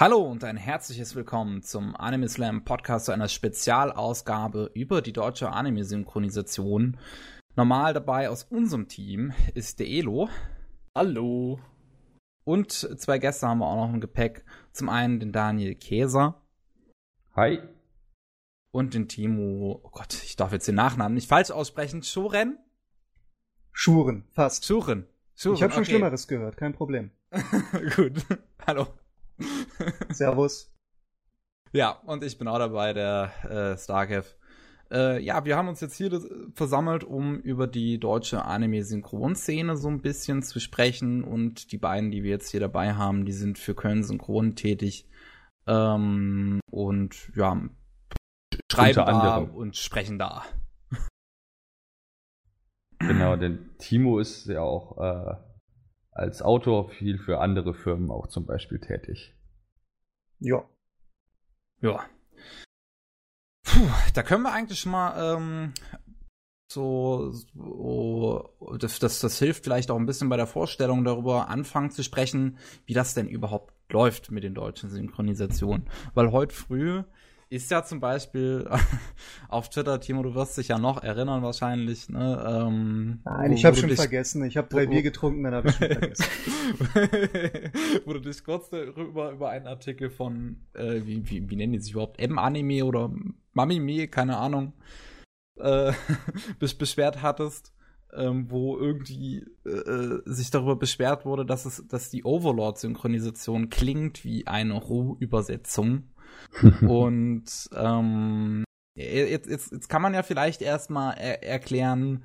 Hallo und ein herzliches Willkommen zum Anime Slam Podcast zu einer Spezialausgabe über die deutsche Anime-Synchronisation. Normal dabei aus unserem Team ist der Elo. Hallo. Und zwei Gäste haben wir auch noch im Gepäck. Zum einen den Daniel Käser. Hi. Und den Timo, oh Gott, ich darf jetzt den Nachnamen nicht falsch aussprechen. Schuren? Schuren, fast. Schuren. Schuren ich habe schon okay. Schlimmeres gehört, kein Problem. Gut. Hallo. Servus. Ja, und ich bin auch dabei, der äh, Starkev. Äh, ja, wir haben uns jetzt hier versammelt, um über die deutsche Anime-Synchronszene so ein bisschen zu sprechen. Und die beiden, die wir jetzt hier dabei haben, die sind für Köln Synchron tätig. Ähm, und ja, schreiben Unter da anderem. und sprechen da. Genau, denn Timo ist ja auch äh, als Autor viel für andere Firmen auch zum Beispiel tätig. Ja. Ja. Puh, da können wir eigentlich schon mal ähm, so, so das, das, das hilft vielleicht auch ein bisschen bei der Vorstellung darüber anfangen zu sprechen, wie das denn überhaupt läuft mit den deutschen Synchronisationen. Weil heute früh ist ja zum Beispiel auf Twitter, Timo, du wirst dich ja noch erinnern wahrscheinlich, ne? Ähm, Nein, ich habe schon dich- vergessen. Ich habe drei wo- Bier getrunken, dann habe ich schon vergessen. wo du dich kurz darüber über einen Artikel von, äh, wie, wie, wie nennen die sich überhaupt, M-Anime oder Mamime, keine Ahnung, äh, bes- beschwert hattest, ähm, wo irgendwie äh, äh, sich darüber beschwert wurde, dass es, dass die Overlord-Synchronisation klingt wie eine Roh-Übersetzung. Und ähm, jetzt, jetzt, jetzt kann man ja vielleicht erstmal er erklären,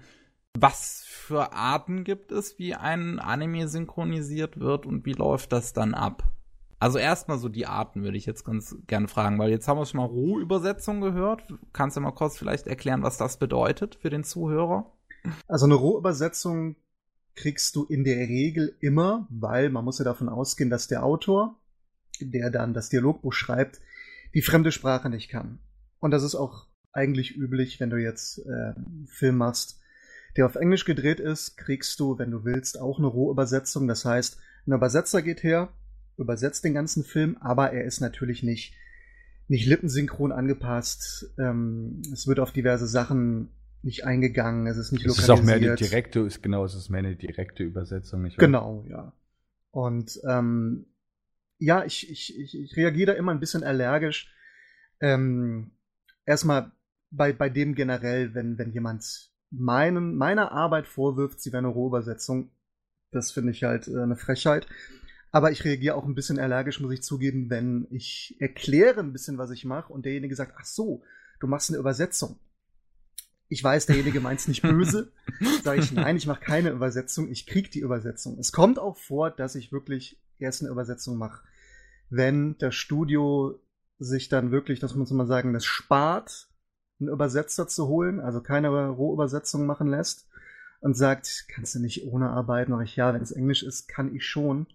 was für Arten gibt es, wie ein Anime synchronisiert wird und wie läuft das dann ab? Also erstmal so die Arten würde ich jetzt ganz gerne fragen, weil jetzt haben wir schon mal Rohübersetzung gehört. Kannst du mal kurz vielleicht erklären, was das bedeutet für den Zuhörer? Also eine Rohübersetzung kriegst du in der Regel immer, weil man muss ja davon ausgehen, dass der Autor, der dann das Dialogbuch schreibt, die fremde Sprache nicht kann. Und das ist auch eigentlich üblich, wenn du jetzt äh, einen Film machst, der auf Englisch gedreht ist, kriegst du, wenn du willst, auch eine Rohübersetzung. Das heißt, ein Übersetzer geht her, übersetzt den ganzen Film, aber er ist natürlich nicht, nicht lippensynchron angepasst. Ähm, es wird auf diverse Sachen nicht eingegangen, es ist nicht Es ist auch mehr lokalisiert. direkte, ist genau, es ist mehr eine direkte Übersetzung, nicht wahr? Genau, ja. Und ähm, ja, ich, ich, ich, ich reagiere da immer ein bisschen allergisch. Ähm, erstmal bei, bei dem generell, wenn, wenn jemand meinen, meiner Arbeit vorwirft, sie wäre eine Rohübersetzung, das finde ich halt äh, eine Frechheit. Aber ich reagiere auch ein bisschen allergisch, muss ich zugeben, wenn ich erkläre ein bisschen, was ich mache und derjenige sagt, ach so, du machst eine Übersetzung. Ich weiß, derjenige meint es nicht böse. Sage ich, nein, ich mache keine Übersetzung, ich krieg die Übersetzung. Es kommt auch vor, dass ich wirklich erst eine Übersetzung mache. Wenn das Studio sich dann wirklich, das muss man sagen, das spart, einen Übersetzer zu holen, also keine Rohübersetzung machen lässt und sagt, kannst du nicht ohne arbeiten? Sag ich, ja, wenn es Englisch ist, kann ich schon,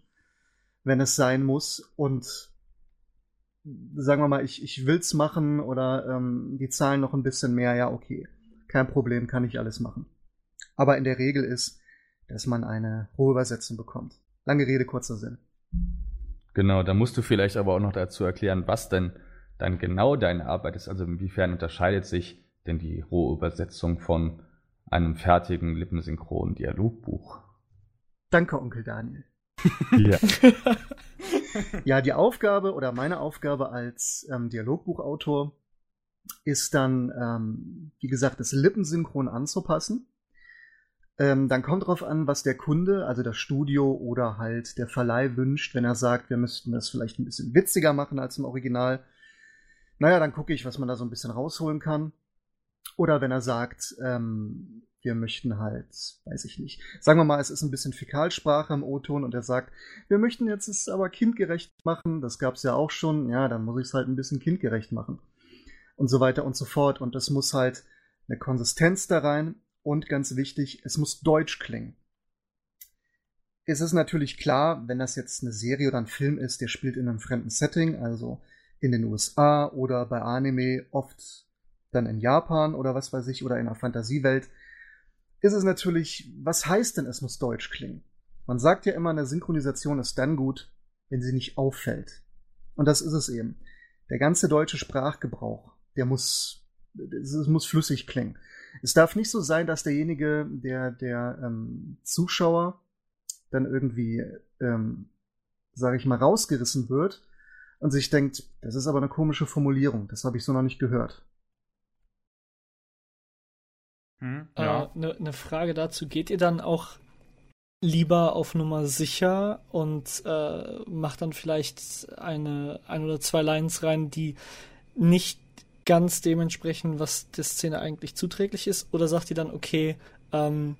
wenn es sein muss. Und sagen wir mal, ich, ich will's machen oder ähm, die zahlen noch ein bisschen mehr, ja, okay. Kein Problem, kann ich alles machen. Aber in der Regel ist, dass man eine Rohübersetzung bekommt. Lange Rede, kurzer Sinn. Genau, da musst du vielleicht aber auch noch dazu erklären, was denn dann genau deine Arbeit ist. Also inwiefern unterscheidet sich denn die Rohübersetzung von einem fertigen lippensynchronen Dialogbuch? Danke, Onkel Daniel. Ja. Ja, die Aufgabe oder meine Aufgabe als ähm, Dialogbuchautor ist dann, ähm, wie gesagt, das Lippensynchron anzupassen. Ähm, dann kommt drauf an, was der Kunde, also das Studio oder halt der Verleih wünscht, wenn er sagt, wir müssten das vielleicht ein bisschen witziger machen als im Original. Naja, dann gucke ich, was man da so ein bisschen rausholen kann. Oder wenn er sagt, ähm, wir möchten halt, weiß ich nicht, sagen wir mal, es ist ein bisschen Fäkalsprache im O-Ton und er sagt, wir möchten jetzt es aber kindgerecht machen, das gab's ja auch schon, ja, dann muss ich es halt ein bisschen kindgerecht machen. Und so weiter und so fort. Und das muss halt eine Konsistenz da rein und ganz wichtig, es muss deutsch klingen. Es ist natürlich klar, wenn das jetzt eine Serie oder ein Film ist, der spielt in einem fremden Setting, also in den USA oder bei Anime oft dann in Japan oder was weiß ich oder in einer Fantasiewelt, ist es natürlich, was heißt denn, es muss deutsch klingen? Man sagt ja immer, eine Synchronisation ist dann gut, wenn sie nicht auffällt. Und das ist es eben. Der ganze deutsche Sprachgebrauch, der muss, es muss flüssig klingen. Es darf nicht so sein, dass derjenige, der, der ähm, Zuschauer dann irgendwie, ähm, sage ich mal, rausgerissen wird und sich denkt, das ist aber eine komische Formulierung, das habe ich so noch nicht gehört. Hm, ja. äh, ne, ne Frage dazu, geht ihr dann auch lieber auf Nummer sicher und äh, macht dann vielleicht eine ein oder zwei Lines rein, die nicht ganz dementsprechend, was der Szene eigentlich zuträglich ist? Oder sagt ihr dann, okay, ähm,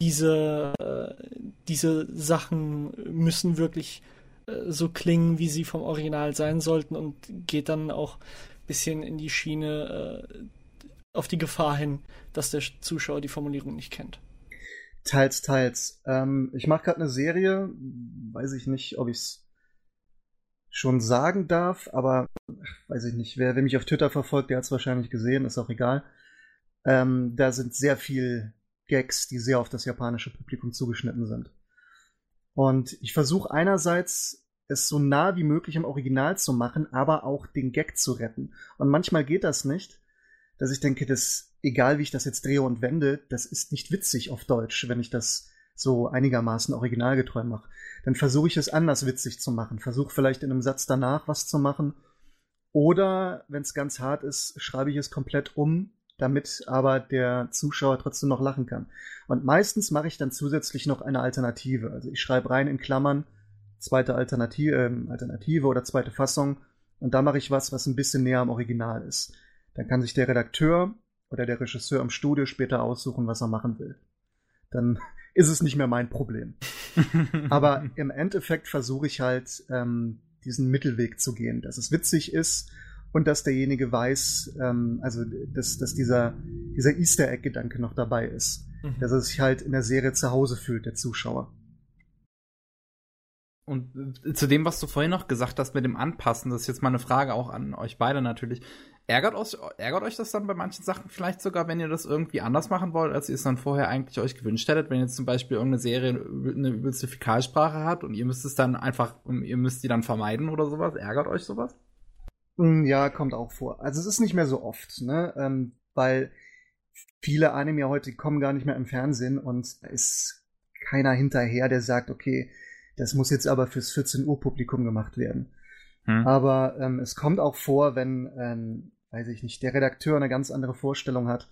diese, äh, diese Sachen müssen wirklich äh, so klingen, wie sie vom Original sein sollten und geht dann auch ein bisschen in die Schiene äh, auf die Gefahr hin, dass der Zuschauer die Formulierung nicht kennt? Teils, teils. Ähm, ich mache gerade eine Serie, weiß ich nicht, ob ich es schon sagen darf, aber weiß ich nicht. Wer, wer mich auf Twitter verfolgt, der hat es wahrscheinlich gesehen, ist auch egal. Ähm, da sind sehr viel Gags, die sehr auf das japanische Publikum zugeschnitten sind. Und ich versuche einerseits es so nah wie möglich im Original zu machen, aber auch den Gag zu retten. Und manchmal geht das nicht, dass ich denke, dass egal wie ich das jetzt drehe und wende, das ist nicht witzig auf Deutsch, wenn ich das so einigermaßen originalgetreu mache. Dann versuche ich es anders witzig zu machen. Versuche vielleicht in einem Satz danach was zu machen. Oder, wenn es ganz hart ist, schreibe ich es komplett um, damit aber der Zuschauer trotzdem noch lachen kann. Und meistens mache ich dann zusätzlich noch eine Alternative. Also ich schreibe rein in Klammern zweite Alternative, äh, Alternative oder zweite Fassung und da mache ich was, was ein bisschen näher am Original ist. Dann kann sich der Redakteur oder der Regisseur im Studio später aussuchen, was er machen will. Dann ist es nicht mehr mein Problem. Aber im Endeffekt versuche ich halt, ähm, diesen Mittelweg zu gehen, dass es witzig ist und dass derjenige weiß, ähm, also dass, dass dieser, dieser Easter Egg-Gedanke noch dabei ist. Mhm. Dass er sich halt in der Serie zu Hause fühlt, der Zuschauer. Und äh, zu dem, was du vorhin noch gesagt hast mit dem Anpassen, das ist jetzt mal eine Frage auch an euch beide natürlich. Ärgert euch, ärgert euch das dann bei manchen Sachen vielleicht sogar, wenn ihr das irgendwie anders machen wollt, als ihr es dann vorher eigentlich euch gewünscht hättet? Wenn jetzt zum Beispiel irgendeine Serie eine übelste Fäkalsprache hat und ihr müsst es dann einfach, ihr müsst die dann vermeiden oder sowas? Ärgert euch sowas? Hm, ja, kommt auch vor. Also es ist nicht mehr so oft, ne? Ähm, weil viele Anime heute kommen gar nicht mehr im Fernsehen und da ist keiner hinterher, der sagt, okay, das muss jetzt aber fürs 14 Uhr Publikum gemacht werden. Hm. Aber ähm, es kommt auch vor, wenn ähm, weiß ich nicht, der Redakteur eine ganz andere Vorstellung hat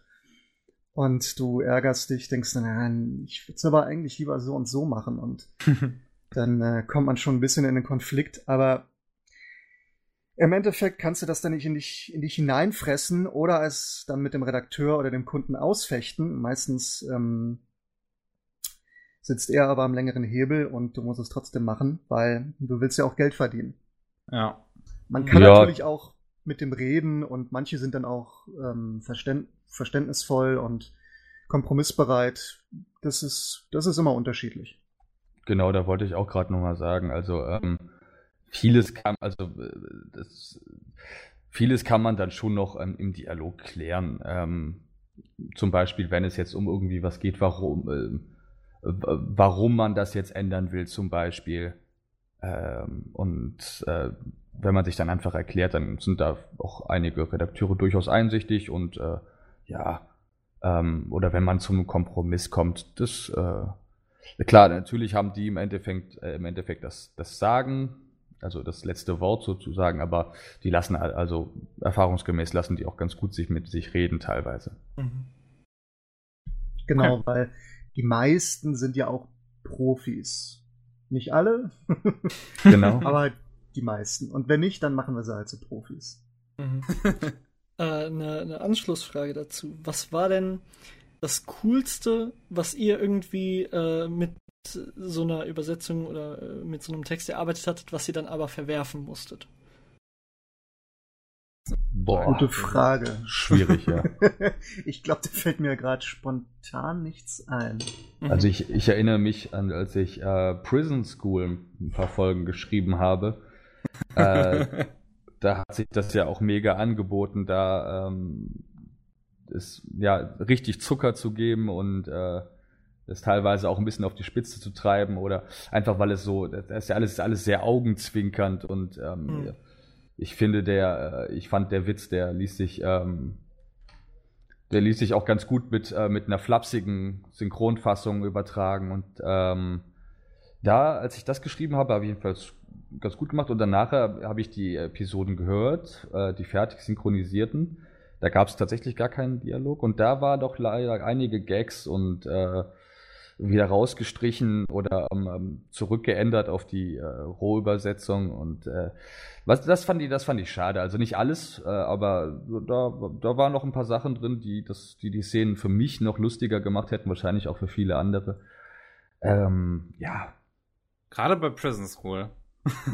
und du ärgerst dich, denkst dann, ich würde es aber eigentlich lieber so und so machen und dann äh, kommt man schon ein bisschen in den Konflikt, aber im Endeffekt kannst du das dann nicht in dich, in dich hineinfressen oder es dann mit dem Redakteur oder dem Kunden ausfechten. Meistens ähm, sitzt er aber am längeren Hebel und du musst es trotzdem machen, weil du willst ja auch Geld verdienen. Ja. Man kann ja. natürlich auch mit dem Reden und manche sind dann auch ähm, verständ verständnisvoll und kompromissbereit. Das ist, das ist immer unterschiedlich. Genau, da wollte ich auch gerade nochmal sagen. Also ähm, vieles kann, also äh, das, vieles kann man dann schon noch ähm, im Dialog klären. Ähm, zum Beispiel, wenn es jetzt um irgendwie was geht, warum, äh, warum man das jetzt ändern will, zum Beispiel. Ähm, und äh, wenn man sich dann einfach erklärt, dann sind da auch einige Redakteure durchaus einsichtig und äh, ja, ähm, oder wenn man zum Kompromiss kommt, das äh, klar, natürlich haben die im Endeffekt, äh, im Endeffekt das, das Sagen, also das letzte Wort sozusagen, aber die lassen also erfahrungsgemäß lassen die auch ganz gut sich mit sich reden teilweise. Mhm. Genau, okay. weil die meisten sind ja auch Profis. Nicht alle. genau. aber die meisten. Und wenn nicht, dann machen wir sie halt zu Profis. Mhm. äh, eine, eine Anschlussfrage dazu. Was war denn das Coolste, was ihr irgendwie äh, mit so einer Übersetzung oder äh, mit so einem Text erarbeitet hattet, was ihr dann aber verwerfen musstet? Boah, gute Frage. Schwierig, ja. ich glaube, da fällt mir gerade spontan nichts ein. Mhm. Also ich, ich erinnere mich an, als ich äh, Prison School ein paar Folgen geschrieben habe, äh, da hat sich das ja auch mega angeboten, da ähm, ist ja richtig Zucker zu geben und äh, das teilweise auch ein bisschen auf die Spitze zu treiben oder einfach weil es so, das ist ja alles, alles sehr augenzwinkernd und ähm, mhm. ich finde der, äh, ich fand der Witz, der ließ sich, ähm, der ließ sich auch ganz gut mit, äh, mit einer flapsigen Synchronfassung übertragen und ähm, da, als ich das geschrieben habe, habe ich jedenfalls ganz gut gemacht. Und danach habe ich die Episoden gehört, äh, die fertig synchronisierten. Da gab es tatsächlich gar keinen Dialog. Und da war doch leider einige Gags und äh, wieder rausgestrichen oder ähm, zurückgeändert auf die äh, Rohübersetzung. Und äh, was das fand ich das fand ich schade. Also nicht alles äh, aber da da waren noch ein paar Sachen drin die das die die Szenen für mich noch lustiger gemacht hätten wahrscheinlich auch für viele andere. Ähm, ja. Gerade bei Prison School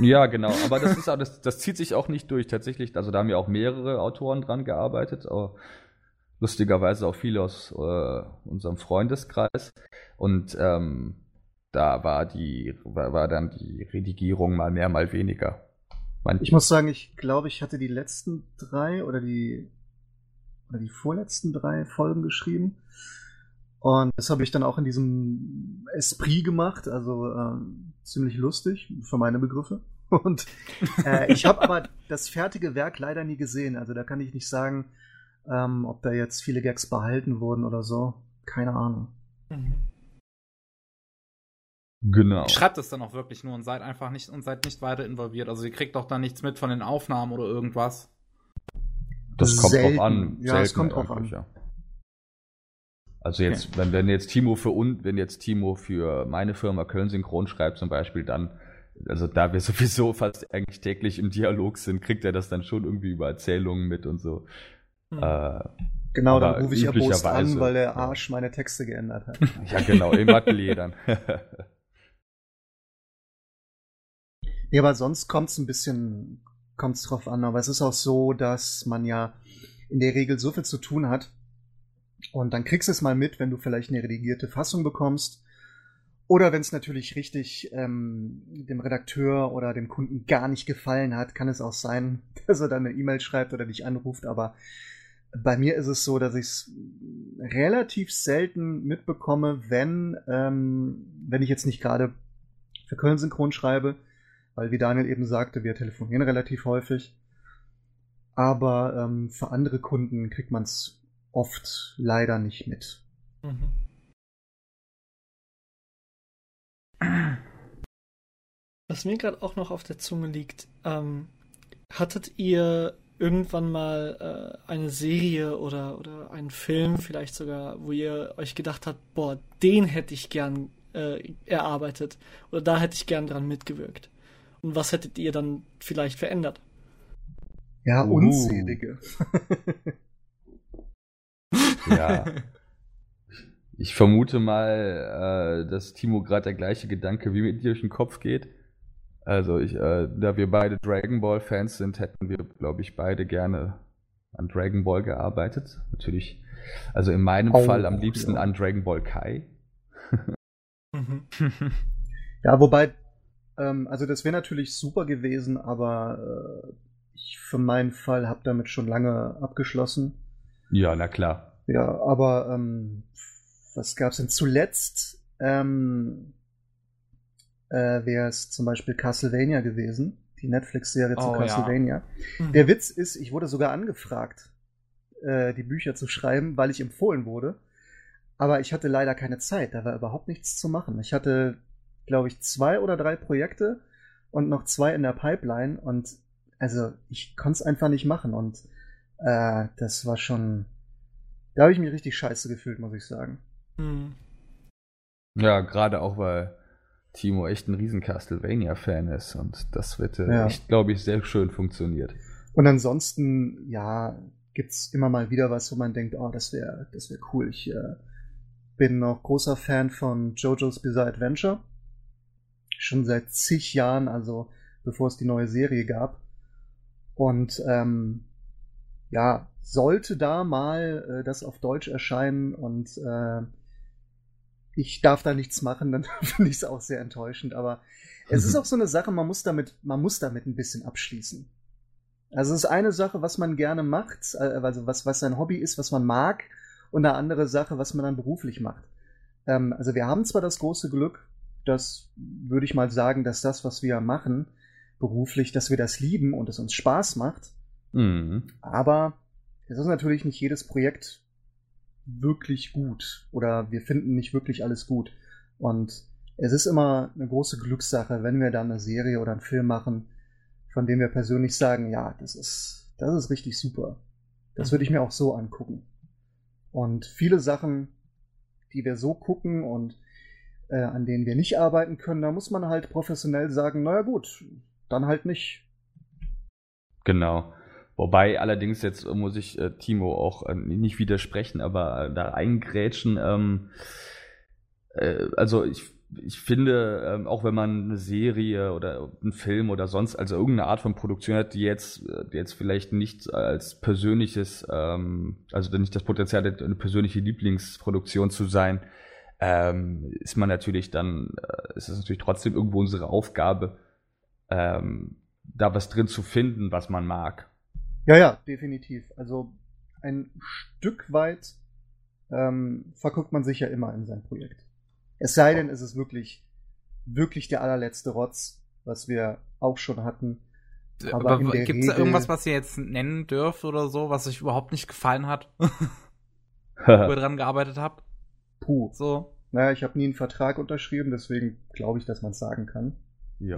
ja genau aber das ist auch, das das zieht sich auch nicht durch tatsächlich also da haben ja auch mehrere Autoren dran gearbeitet aber lustigerweise auch viele aus äh, unserem Freundeskreis. Und ähm, da war die, war, war dann die Redigierung mal mehr, mal weniger. Man ich muss sagen, ich glaube, ich hatte die letzten drei oder die oder die vorletzten drei Folgen geschrieben. Und das habe ich dann auch in diesem Esprit gemacht, also äh, ziemlich lustig für meine Begriffe. Und äh, ich habe aber das fertige Werk leider nie gesehen. Also da kann ich nicht sagen, ähm, ob da jetzt viele Gags behalten wurden oder so. Keine Ahnung. Mhm. Genau. Schreibt es dann auch wirklich nur und seid einfach nicht und seid nicht weiter involviert. Also ihr kriegt doch da nichts mit von den Aufnahmen oder irgendwas. Das kommt Selten. drauf an. Ja, es kommt drauf an. Ja. Also jetzt, okay. wenn, wenn jetzt Timo für und wenn jetzt Timo für meine Firma Köln Synchron schreibt zum Beispiel, dann, also da wir sowieso fast eigentlich täglich im Dialog sind, kriegt er das dann schon irgendwie über Erzählungen mit und so. Hm. Äh, genau, dann rufe ich ja Post an, weil der Arsch meine Texte geändert hat. ja, genau, im Atelier dann. ja, aber sonst kommt es ein bisschen, kommt es drauf an. Aber es ist auch so, dass man ja in der Regel so viel zu tun hat. Und dann kriegst du es mal mit, wenn du vielleicht eine redigierte Fassung bekommst. Oder wenn es natürlich richtig ähm, dem Redakteur oder dem Kunden gar nicht gefallen hat, kann es auch sein, dass er dann eine E-Mail schreibt oder dich anruft. Aber bei mir ist es so, dass ich es relativ selten mitbekomme, wenn, ähm, wenn ich jetzt nicht gerade für Köln synchron schreibe, weil wie Daniel eben sagte, wir telefonieren relativ häufig. Aber ähm, für andere Kunden kriegt man es oft leider nicht mit. Mhm. Was mir gerade auch noch auf der Zunge liegt, ähm, hattet ihr irgendwann mal äh, eine Serie oder, oder einen Film vielleicht sogar, wo ihr euch gedacht habt, boah, den hätte ich gern äh, erarbeitet oder da hätte ich gern dran mitgewirkt? Und was hättet ihr dann vielleicht verändert? Ja, uh. ja. Ich vermute mal, äh, dass Timo gerade der gleiche Gedanke wie mit dir durch den Kopf geht. Also ich, äh, da wir beide Dragon Ball Fans sind, hätten wir, glaube ich, beide gerne an Dragon Ball gearbeitet. Natürlich, also in meinem oh, Fall am liebsten ja. an Dragon Ball Kai. Ja, wobei, ähm, also das wäre natürlich super gewesen, aber äh, ich für meinen Fall habe damit schon lange abgeschlossen. Ja, na klar. Ja, aber ähm, was gab's denn zuletzt? Ähm, äh, wäre es zum Beispiel Castlevania gewesen, die Netflix-Serie zu oh, Castlevania. Ja. Mhm. Der Witz ist, ich wurde sogar angefragt, äh, die Bücher zu schreiben, weil ich empfohlen wurde. Aber ich hatte leider keine Zeit, da war überhaupt nichts zu machen. Ich hatte, glaube ich, zwei oder drei Projekte und noch zwei in der Pipeline und also ich konnte es einfach nicht machen und äh, das war schon, da habe ich mich richtig scheiße gefühlt, muss ich sagen. Mhm. Ja, gerade auch, weil Timo echt ein riesen Castlevania-Fan ist und das wird äh, ja. echt, glaube ich, sehr schön funktioniert. Und ansonsten, ja, gibt's immer mal wieder was, wo man denkt, oh, das wäre das wär cool. Ich äh, bin noch großer Fan von JoJo's Bizarre Adventure. Schon seit zig Jahren, also bevor es die neue Serie gab. Und ähm, ja, sollte da mal äh, das auf Deutsch erscheinen und äh, ich darf da nichts machen, dann finde ich es auch sehr enttäuschend. Aber es ist auch so eine Sache, man muss damit, man muss damit ein bisschen abschließen. Also es ist eine Sache, was man gerne macht, äh, also was, was sein Hobby ist, was man mag, und eine andere Sache, was man dann beruflich macht. ähm, also wir haben zwar das große Glück, das würde ich mal sagen, dass das, was wir machen, beruflich, dass wir das lieben und es uns Spaß macht. Mhm. Aber es ist natürlich nicht jedes Projekt wirklich gut oder wir finden nicht wirklich alles gut. Und es ist immer eine große Glückssache, wenn wir dann eine Serie oder einen Film machen, von dem wir persönlich sagen, ja, das ist, das ist richtig super. Das würde ich mir auch so angucken. Und viele Sachen, die wir so gucken und äh, an denen wir nicht arbeiten können, da muss man halt professionell sagen, naja gut, dann halt nicht. Genau. Wobei allerdings jetzt muss ich äh, Timo auch äh, nicht widersprechen, aber äh, da eingrätschen. Ähm, äh, also ich, ich finde, ähm, auch wenn man eine Serie oder einen Film oder sonst, also irgendeine Art von Produktion hat, die jetzt, die jetzt vielleicht nicht als persönliches, ähm, also nicht das Potenzial hat, eine persönliche Lieblingsproduktion zu sein, ähm, ist man natürlich dann, äh, ist es natürlich trotzdem irgendwo unsere Aufgabe, ähm, da was drin zu finden, was man mag. Ja, ja, definitiv. Also ein Stück weit ähm, verguckt man sich ja immer in sein Projekt. Es sei denn, es ist wirklich, wirklich der allerletzte Rotz, was wir auch schon hatten. Aber, Aber gibt es da irgendwas, was ihr jetzt nennen dürft oder so, was euch überhaupt nicht gefallen hat? wo ihr dran gearbeitet habt? Puh. So. Naja, ich habe nie einen Vertrag unterschrieben, deswegen glaube ich, dass man es sagen kann. Ja.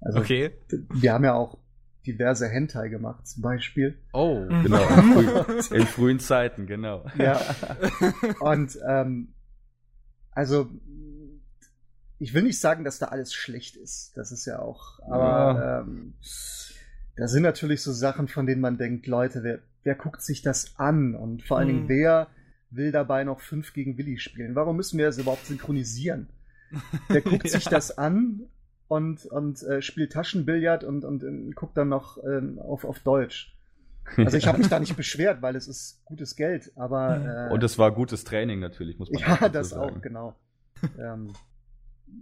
Also, okay. Wir haben ja auch diverse Hentai gemacht, zum Beispiel. Oh, genau. In, früh, in frühen Zeiten, genau. Ja. Und ähm, also ich will nicht sagen, dass da alles schlecht ist. Das ist ja auch. Aber ja. ähm, da sind natürlich so Sachen, von denen man denkt, Leute, wer, wer guckt sich das an? Und vor allen Dingen, hm. wer will dabei noch 5 gegen Willi spielen? Warum müssen wir das überhaupt synchronisieren? Wer guckt ja. sich das an und, und äh, spielt Taschenbillard und, und, und äh, guckt dann noch äh, auf, auf Deutsch. Also ich habe mich da nicht beschwert, weil es ist gutes Geld, aber äh, und es war gutes Training natürlich, muss man ja das sagen. auch genau. ähm,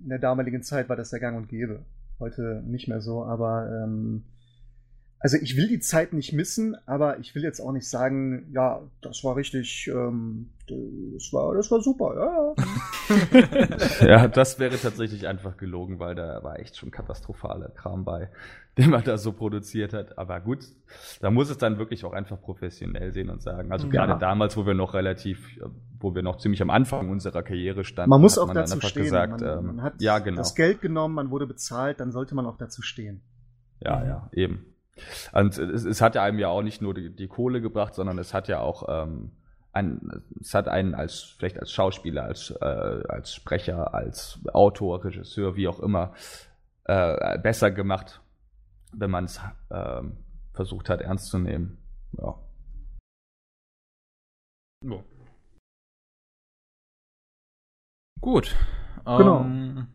in der damaligen Zeit war das der Gang und Gäbe, heute nicht mehr so, aber ähm, also ich will die Zeit nicht missen, aber ich will jetzt auch nicht sagen, ja, das war richtig, ähm, das war, das war super, ja. ja, das wäre tatsächlich einfach gelogen, weil da war echt schon katastrophaler Kram bei, den man da so produziert hat. Aber gut, da muss es dann wirklich auch einfach professionell sehen und sagen. Also ja. gerade damals, wo wir noch relativ, wo wir noch ziemlich am Anfang unserer Karriere standen, man muss auch man dazu stehen. Gesagt, man, man ähm, hat ja, genau. das Geld genommen, man wurde bezahlt, dann sollte man auch dazu stehen. Ja, mhm. ja, eben. Und es, es, hat ja einem ja auch nicht nur die, die Kohle gebracht, sondern es hat ja auch ähm, ein, es hat einen als vielleicht als Schauspieler, als, äh, als Sprecher, als Autor, Regisseur, wie auch immer, äh, besser gemacht, wenn man es äh, versucht hat, ernst zu nehmen. Ja. ja. Gut. Genau. Ähm,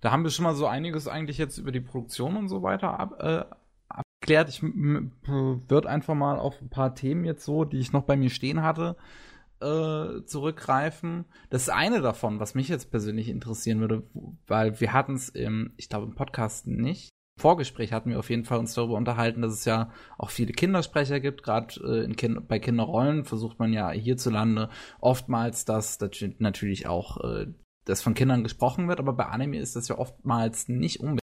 da haben wir schon mal so einiges eigentlich jetzt über die Produktion und so weiter ab, abklärt. Ich würde einfach mal auf ein paar Themen jetzt so, die ich noch bei mir stehen hatte, äh, zurückgreifen. Das eine davon, was mich jetzt persönlich interessieren würde, weil wir hatten es im, ich glaube im Podcast nicht. Im Vorgespräch hatten wir auf jeden Fall uns darüber unterhalten, dass es ja auch viele Kindersprecher gibt. Gerade äh, kind bei Kinderrollen versucht man ja hierzulande oftmals, dass, dass natürlich auch äh, das von Kindern gesprochen wird, aber bei Anime ist das ja oftmals nicht unbedingt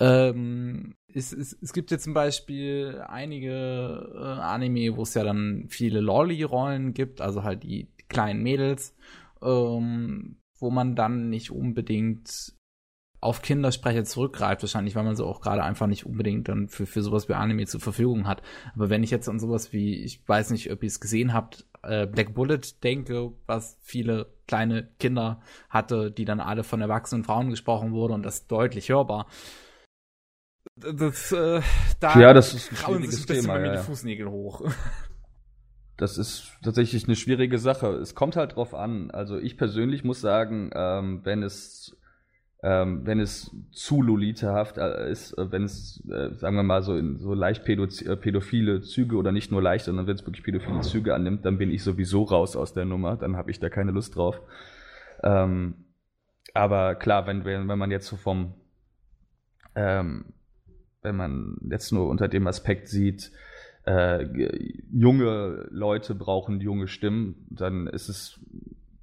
ähm, es, es, es gibt ja zum Beispiel einige äh, Anime, wo es ja dann viele Lolly-Rollen gibt, also halt die, die kleinen Mädels, ähm, wo man dann nicht unbedingt auf Kindersprecher zurückgreift, wahrscheinlich, weil man so auch gerade einfach nicht unbedingt dann für, für sowas wie Anime zur Verfügung hat. Aber wenn ich jetzt an sowas wie, ich weiß nicht, ob ihr es gesehen habt, äh, Black Bullet denke, was viele kleine Kinder hatte, die dann alle von erwachsenen Frauen gesprochen wurde und das deutlich hörbar, das, äh, da ja, das ist ein schwieriges Thema. Ja, ja. die Fußnägel hoch. Das ist tatsächlich eine schwierige Sache. Es kommt halt drauf an. Also ich persönlich muss sagen, ähm, wenn es ähm, wenn es zu lolitahaft äh, ist, äh, wenn es, äh, sagen wir mal, so in so leicht äh, pädophile Züge oder nicht nur leicht, sondern wenn es wirklich pädophile Züge annimmt, dann bin ich sowieso raus aus der Nummer. Dann habe ich da keine Lust drauf. Ähm, aber klar, wenn, wenn, wenn man jetzt so vom ähm, wenn man jetzt nur unter dem Aspekt sieht, äh, junge Leute brauchen junge Stimmen, dann ist es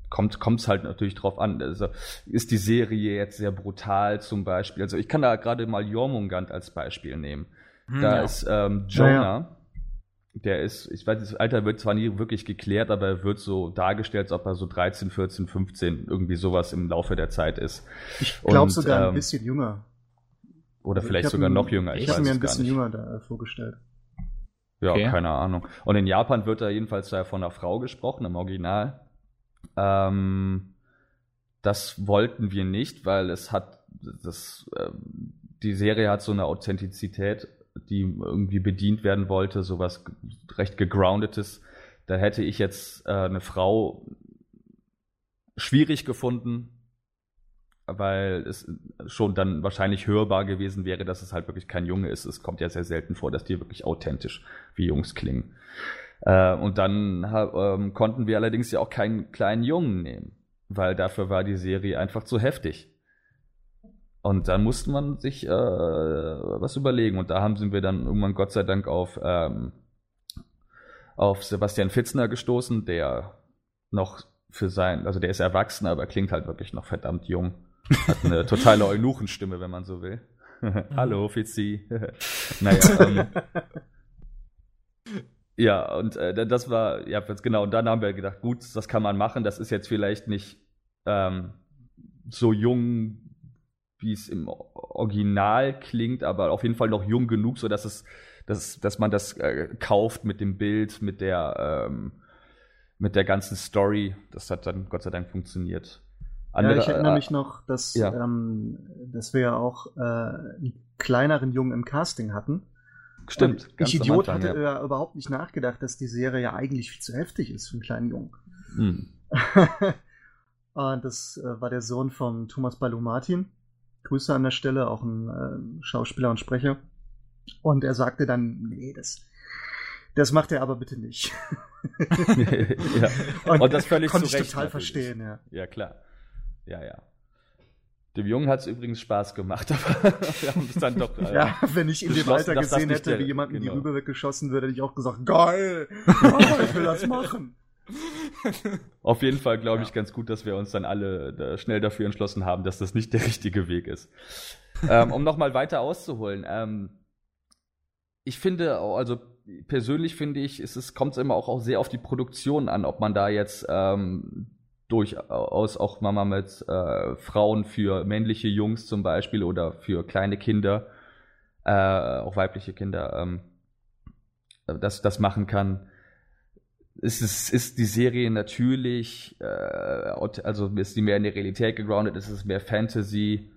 kommt es halt natürlich drauf an. Also ist die Serie jetzt sehr brutal zum Beispiel. Also ich kann da gerade mal Jormungand als Beispiel nehmen. Hm, da ja. ist ähm, Jonah. Ja, der ist, ich weiß, das Alter wird zwar nie wirklich geklärt, aber er wird so dargestellt, als ob er so 13, 14, 15, irgendwie sowas im Laufe der Zeit ist. Ich glaube sogar ähm, ein bisschen jünger. Oder also vielleicht sogar noch jünger. Ich, ich habe mir ein bisschen jünger da, äh, vorgestellt. Ja, okay. keine Ahnung. Und in Japan wird da jedenfalls von einer Frau gesprochen, im Original. Ähm, das wollten wir nicht, weil es hat, das, äh, die Serie hat so eine Authentizität die irgendwie bedient werden wollte, sowas recht gegroundetes. Da hätte ich jetzt äh, eine Frau schwierig gefunden, weil es schon dann wahrscheinlich hörbar gewesen wäre, dass es halt wirklich kein Junge ist. Es kommt ja sehr selten vor, dass die wirklich authentisch wie Jungs klingen. Äh, und dann äh, konnten wir allerdings ja auch keinen kleinen Jungen nehmen, weil dafür war die Serie einfach zu heftig. Und dann musste man sich äh, was überlegen. Und da haben sind wir dann irgendwann Gott sei Dank auf, ähm, auf Sebastian Fitzner gestoßen, der noch für sein, also der ist erwachsen, aber klingt halt wirklich noch verdammt jung. Hat eine totale Eunuchenstimme, wenn man so will. Hallo, Fitzi. naja, ähm, ja, und äh, das war, ja, genau, und dann haben wir gedacht, gut, das kann man machen, das ist jetzt vielleicht nicht ähm, so jung wie es im Original klingt, aber auf jeden Fall noch jung genug, so dass es, dass, dass man das äh, kauft mit dem Bild, mit der, ähm, mit der ganzen Story. Das hat dann Gott sei Dank funktioniert. Andere, ja, ich erinnere äh, mich noch, dass, ja. ähm, dass wir ja auch äh, einen kleineren Jungen im Casting hatten. Stimmt. ich Idiot Anfang, hatte ja. überhaupt nicht nachgedacht, dass die Serie ja eigentlich viel zu heftig ist für einen kleinen Jungen. Hm. Und das äh, war der Sohn von Thomas Balou Martin. Grüße an der Stelle, auch ein äh, Schauspieler und Sprecher. Und er sagte dann, nee, das, das macht er aber bitte nicht. ja. Und, und, das völlig konnte ich total natürlich. verstehen, ja. Ja, klar. Ja, ja. Dem Jungen hat es übrigens Spaß gemacht, aber wir haben es dann doch. Äh, ja, wenn ich in dem Alter gesehen hätte, der, wie jemand in genau. die Rübe weggeschossen würde, hätte ich auch gesagt, geil, ich will das machen. Auf jeden Fall glaube ich ja. ganz gut, dass wir uns dann alle da schnell dafür entschlossen haben, dass das nicht der richtige Weg ist. ähm, um nochmal weiter auszuholen. Ähm, ich finde, also persönlich finde ich, es ist, kommt es immer auch, auch sehr auf die Produktion an, ob man da jetzt ähm, durchaus auch Mama mit äh, Frauen für männliche Jungs zum Beispiel oder für kleine Kinder, äh, auch weibliche Kinder, ähm, das, das machen kann ist, es, ist die Serie natürlich, äh, also ist die mehr in der Realität gegroundet, ist es mehr Fantasy.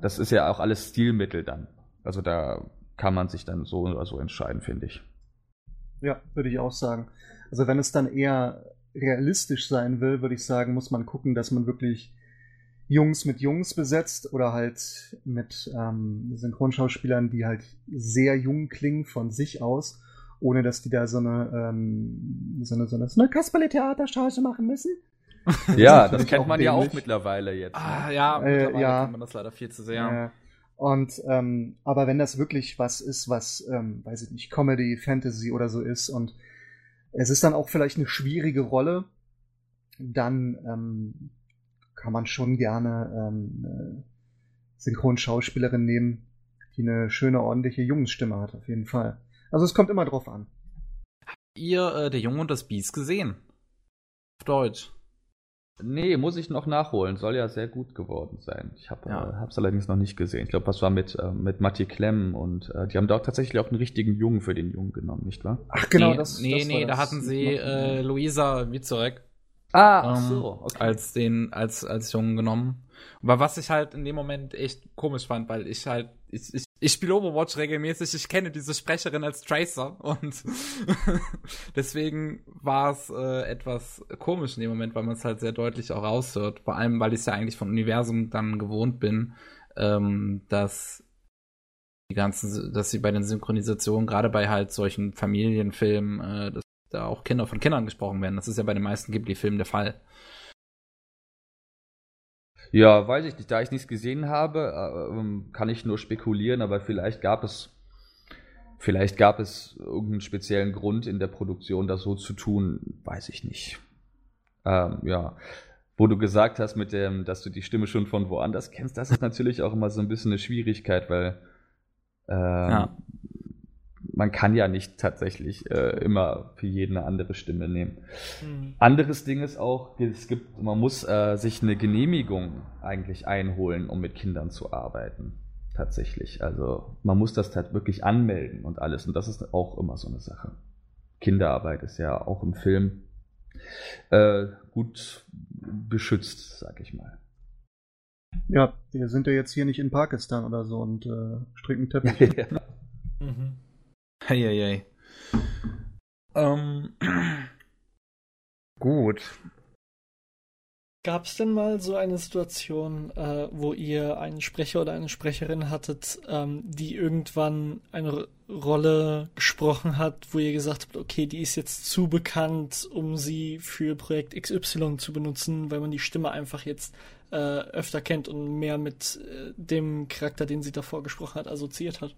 Das ist ja auch alles Stilmittel dann. Also da kann man sich dann so oder so entscheiden, finde ich. Ja, würde ich auch sagen. Also wenn es dann eher realistisch sein will, würde ich sagen, muss man gucken, dass man wirklich Jungs mit Jungs besetzt oder halt mit ähm, Synchronschauspielern, die halt sehr jung klingen von sich aus ohne dass die da so eine, ähm, so eine, so eine, so eine Kasperle-Theaterscheiße machen müssen. Ja, das, das kennt man dämlich. ja auch mittlerweile jetzt. Ne? Ah, ja, äh, mittlerweile ja. kennt man das leider viel zu sehr. Äh, und ähm, aber wenn das wirklich was ist, was, ähm, weiß ich nicht, Comedy, Fantasy oder so ist und es ist dann auch vielleicht eine schwierige Rolle, dann ähm, kann man schon gerne ähm, eine Synchronschauspielerin nehmen, die eine schöne, ordentliche Jungsstimme hat, auf jeden Fall. Also es kommt immer drauf an. Habt ihr äh, Der Junge und das Biest gesehen? Auf Deutsch. Nee, muss ich noch nachholen. Soll ja sehr gut geworden sein. Ich habe ja. es äh, allerdings noch nicht gesehen. Ich glaube, was war mit, äh, mit Matti Klemm und äh, die haben da tatsächlich auch einen richtigen Jungen für den Jungen genommen, nicht wahr? Ach genau, nee, das Nee, das nee, da hatten sie äh, Luisa Wizorek ah, ähm, so, okay. als den als als Jungen genommen. Aber was ich halt in dem Moment echt komisch fand, weil ich halt ich, ich, ich spiele Overwatch regelmäßig, ich kenne diese Sprecherin als Tracer und deswegen war es äh, etwas komisch in dem Moment, weil man es halt sehr deutlich auch raushört. Vor allem, weil ich es ja eigentlich vom Universum dann gewohnt bin, ähm, dass die ganzen, dass sie bei den Synchronisationen, gerade bei halt solchen Familienfilmen, äh, dass da auch Kinder von Kindern gesprochen werden. Das ist ja bei den meisten Ghibli-Filmen der Fall. Ja, weiß ich nicht. Da ich nichts gesehen habe, äh, ähm, kann ich nur spekulieren, aber vielleicht gab es, vielleicht gab es irgendeinen speziellen Grund in der Produktion, das so zu tun, weiß ich nicht. Ähm, ja, wo du gesagt hast, mit dem, dass du die Stimme schon von woanders kennst, das ist natürlich auch immer so ein bisschen eine Schwierigkeit, weil ähm, ja. Man kann ja nicht tatsächlich äh, immer für jeden eine andere Stimme nehmen. Mhm. Anderes Ding ist auch, es gibt, man muss äh, sich eine Genehmigung eigentlich einholen, um mit Kindern zu arbeiten. Tatsächlich. Also man muss das halt wirklich anmelden und alles. Und das ist auch immer so eine Sache. Kinderarbeit ist ja auch im Film äh, gut beschützt, sag ich mal. Ja, wir sind ja jetzt hier nicht in Pakistan oder so und äh, stricken Teppich. ja. mhm. Hey. Ähm, gut. Gab es denn mal so eine Situation, äh, wo ihr einen Sprecher oder eine Sprecherin hattet, ähm, die irgendwann eine Rolle gesprochen hat, wo ihr gesagt habt, okay, die ist jetzt zu bekannt, um sie für Projekt XY zu benutzen, weil man die Stimme einfach jetzt äh, öfter kennt und mehr mit äh, dem Charakter, den sie davor gesprochen hat, assoziiert hat?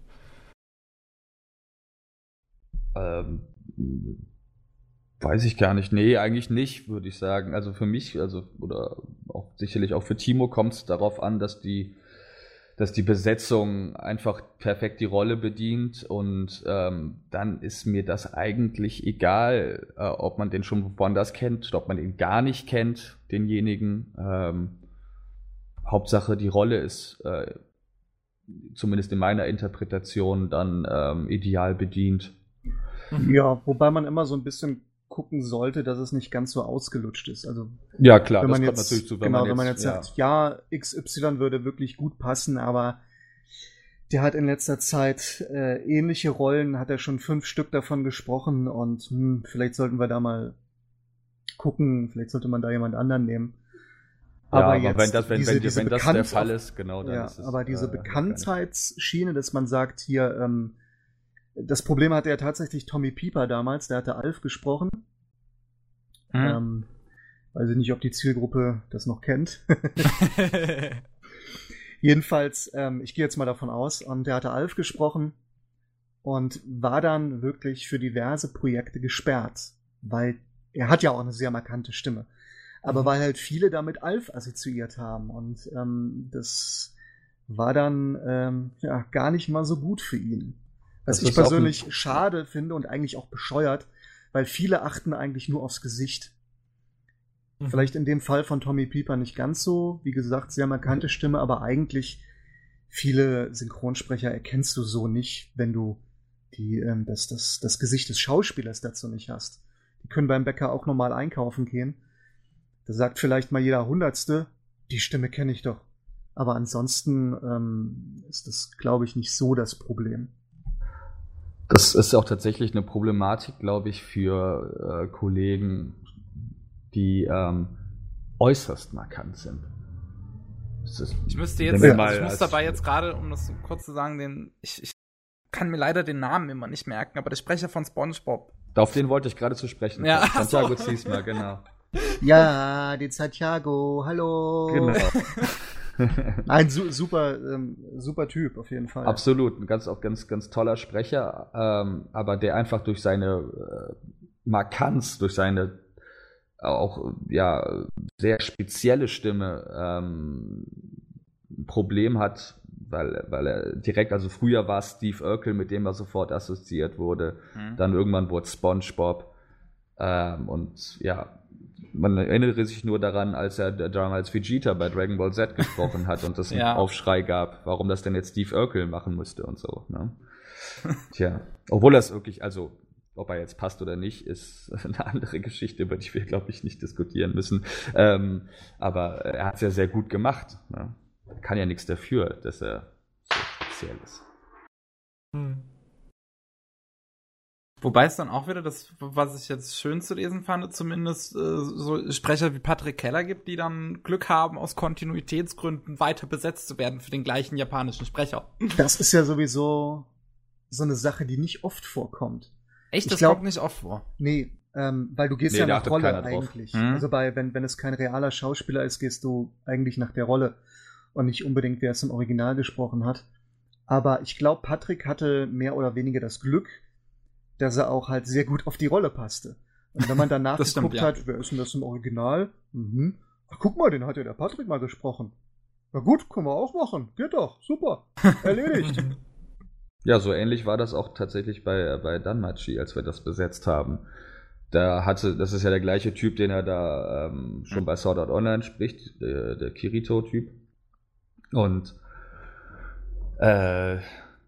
Ähm, weiß ich gar nicht. Nee, eigentlich nicht, würde ich sagen. Also für mich, also, oder auch sicherlich auch für Timo kommt es darauf an, dass die dass die Besetzung einfach perfekt die Rolle bedient und ähm, dann ist mir das eigentlich egal, äh, ob man den schon woanders kennt, ob man ihn gar nicht kennt, denjenigen. Ähm, Hauptsache die Rolle ist äh, zumindest in meiner Interpretation dann ähm, ideal bedient. Ja, wobei man immer so ein bisschen gucken sollte, dass es nicht ganz so ausgelutscht ist. Also ja klar, wenn man jetzt, natürlich zu, wenn genau, man jetzt, wenn man jetzt ja. sagt, ja, XY würde wirklich gut passen, aber der hat in letzter Zeit äh, ähnliche Rollen, hat er schon fünf Stück davon gesprochen und hm, vielleicht sollten wir da mal gucken, vielleicht sollte man da jemand anderen nehmen. Aber, ja, jetzt, wenn das, wenn, diese, wenn, diese wenn das der Fall ist, genau, dann ja, ist es, Aber diese äh, Bekanntheitsschiene, dass man sagt, hier, ähm, das Problem hatte ja tatsächlich Tommy Pieper damals, der hatte Alf gesprochen. Mhm. Ähm, weiß ich nicht, ob die Zielgruppe das noch kennt. Jedenfalls, ähm, ich gehe jetzt mal davon aus, und der hatte Alf gesprochen und war dann wirklich für diverse Projekte gesperrt, weil er hat ja auch eine sehr markante Stimme. Aber mhm. weil halt viele damit Alf assoziiert haben und ähm, das war dann ähm, ja gar nicht mal so gut für ihn. Was ich persönlich schade finde und eigentlich auch bescheuert, weil viele achten eigentlich nur aufs Gesicht. Mhm. Vielleicht in dem Fall von Tommy Pieper nicht ganz so. Wie gesagt, sehr markante Stimme, aber eigentlich viele Synchronsprecher erkennst du so nicht, wenn du die, ähm, das, das, das Gesicht des Schauspielers dazu nicht hast. Die können beim Bäcker auch normal einkaufen gehen. Da sagt vielleicht mal jeder Hundertste, die Stimme kenne ich doch. Aber ansonsten ähm, ist das, glaube ich, nicht so das Problem. Das ist auch tatsächlich eine Problematik, glaube ich, für äh, Kollegen, die ähm, äußerst markant sind. ich müsste jetzt, ich muss dabei jetzt gerade, um das kurz zu sagen, den, ich, ich kann mir leider den Namen immer nicht merken, aber der Sprecher von SpongeBob. Auf den wollte ich gerade zu sprechen. Ja, Santiago so. Ziesma, genau. Ja, den Santiago, hallo. Genau. Ein su super, ähm, super Typ, auf jeden Fall. Absolut, ein ganz, auch ganz, ganz toller Sprecher, ähm, aber der einfach durch seine äh, Markanz, durch seine auch ja sehr spezielle Stimme ähm, ein Problem hat, weil, weil er direkt, also früher war Steve Urkel, mit dem er sofort assoziiert wurde, mhm. dann irgendwann wurde SpongeBob ähm, und ja, man erinnere sich nur daran, als er damals Vegeta bei Dragon Ball Z gesprochen hat und es ja. einen Aufschrei gab, warum das denn jetzt Steve Urkel machen musste und so. Ne? Tja, obwohl das wirklich, also ob er jetzt passt oder nicht, ist eine andere Geschichte, über die wir, glaube ich, nicht diskutieren müssen. Ähm, aber er hat es ja sehr gut gemacht. Ne? Er kann ja nichts dafür, dass er so speziell ist. Hm. Wobei es dann auch wieder das, was ich jetzt schön zu lesen fand, zumindest äh, so Sprecher wie Patrick Keller gibt, die dann Glück haben, aus Kontinuitätsgründen weiter besetzt zu werden für den gleichen japanischen Sprecher. Das ist ja sowieso so eine Sache, die nicht oft vorkommt. Echt? Das glaub, kommt nicht oft vor? Nee, ähm, weil du gehst nee, ja nach Rolle eigentlich. Hm? Also bei, wenn, wenn es kein realer Schauspieler ist, gehst du eigentlich nach der Rolle und nicht unbedingt, wer es im Original gesprochen hat. Aber ich glaube, Patrick hatte mehr oder weniger das Glück, dass er auch halt sehr gut auf die Rolle passte. Und wenn man danach geguckt stimmt, ja. hat, wer ist denn das im Original? Mhm. Ach, guck mal, den hat ja der Patrick mal gesprochen. Na gut, können wir auch machen. Geht doch. Super. Erledigt. ja, so ähnlich war das auch tatsächlich bei, bei Danmachi, als wir das besetzt haben. Da hatte, das ist ja der gleiche Typ, den er da ähm, schon bei Sword Art Online spricht, der, der Kirito-Typ. Und äh,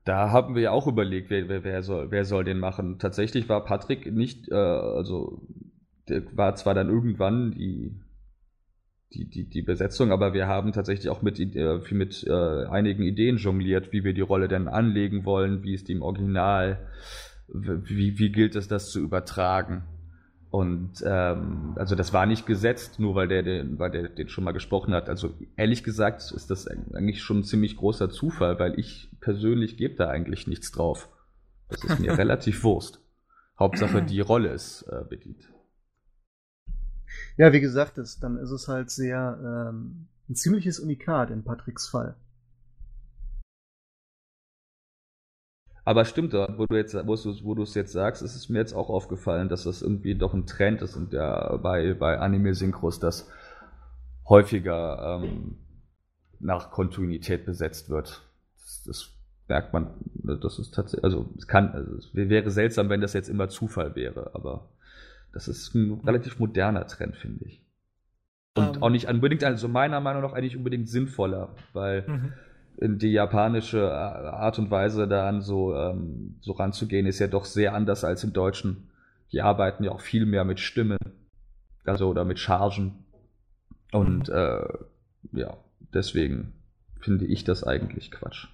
da haben wir ja auch überlegt, wer, wer, wer, soll, wer soll den machen. Tatsächlich war Patrick nicht, äh, also war zwar dann irgendwann die, die, die, die Besetzung, aber wir haben tatsächlich auch mit, äh, mit äh, einigen Ideen jongliert, wie wir die Rolle denn anlegen wollen, wie ist die im Original, wie, wie gilt es, das zu übertragen. Und ähm, also das war nicht gesetzt, nur weil der, den, weil der den schon mal gesprochen hat. Also ehrlich gesagt ist das eigentlich schon ein ziemlich großer Zufall, weil ich persönlich gebe da eigentlich nichts drauf. Das ist mir relativ Wurst. Hauptsache die Rolle ist äh, bedient. Ja, wie gesagt, ist, dann ist es halt sehr ähm, ein ziemliches Unikat in Patricks Fall. Aber stimmt, wo du jetzt, wo du es jetzt sagst, ist es mir jetzt auch aufgefallen, dass das irgendwie doch ein Trend ist und ja bei, bei Anime-Synchros, das häufiger ähm, nach Kontinuität besetzt wird. Das, das, merkt man, das ist tatsächlich, also es kann, also es wäre seltsam, wenn das jetzt immer Zufall wäre, aber das ist ein relativ moderner Trend, finde ich. Und um. Ähm. auch nicht unbedingt, also meiner Meinung nach eigentlich unbedingt sinnvoller, weil mhm die japanische äh, Art und Weise daran so, ähm, so ranzugehen, ist ja doch sehr anders als im Deutschen. Die arbeiten ja auch viel mehr mit Stimmen, also oder mit Chargen. Und äh, ja, deswegen finde ich das eigentlich Quatsch.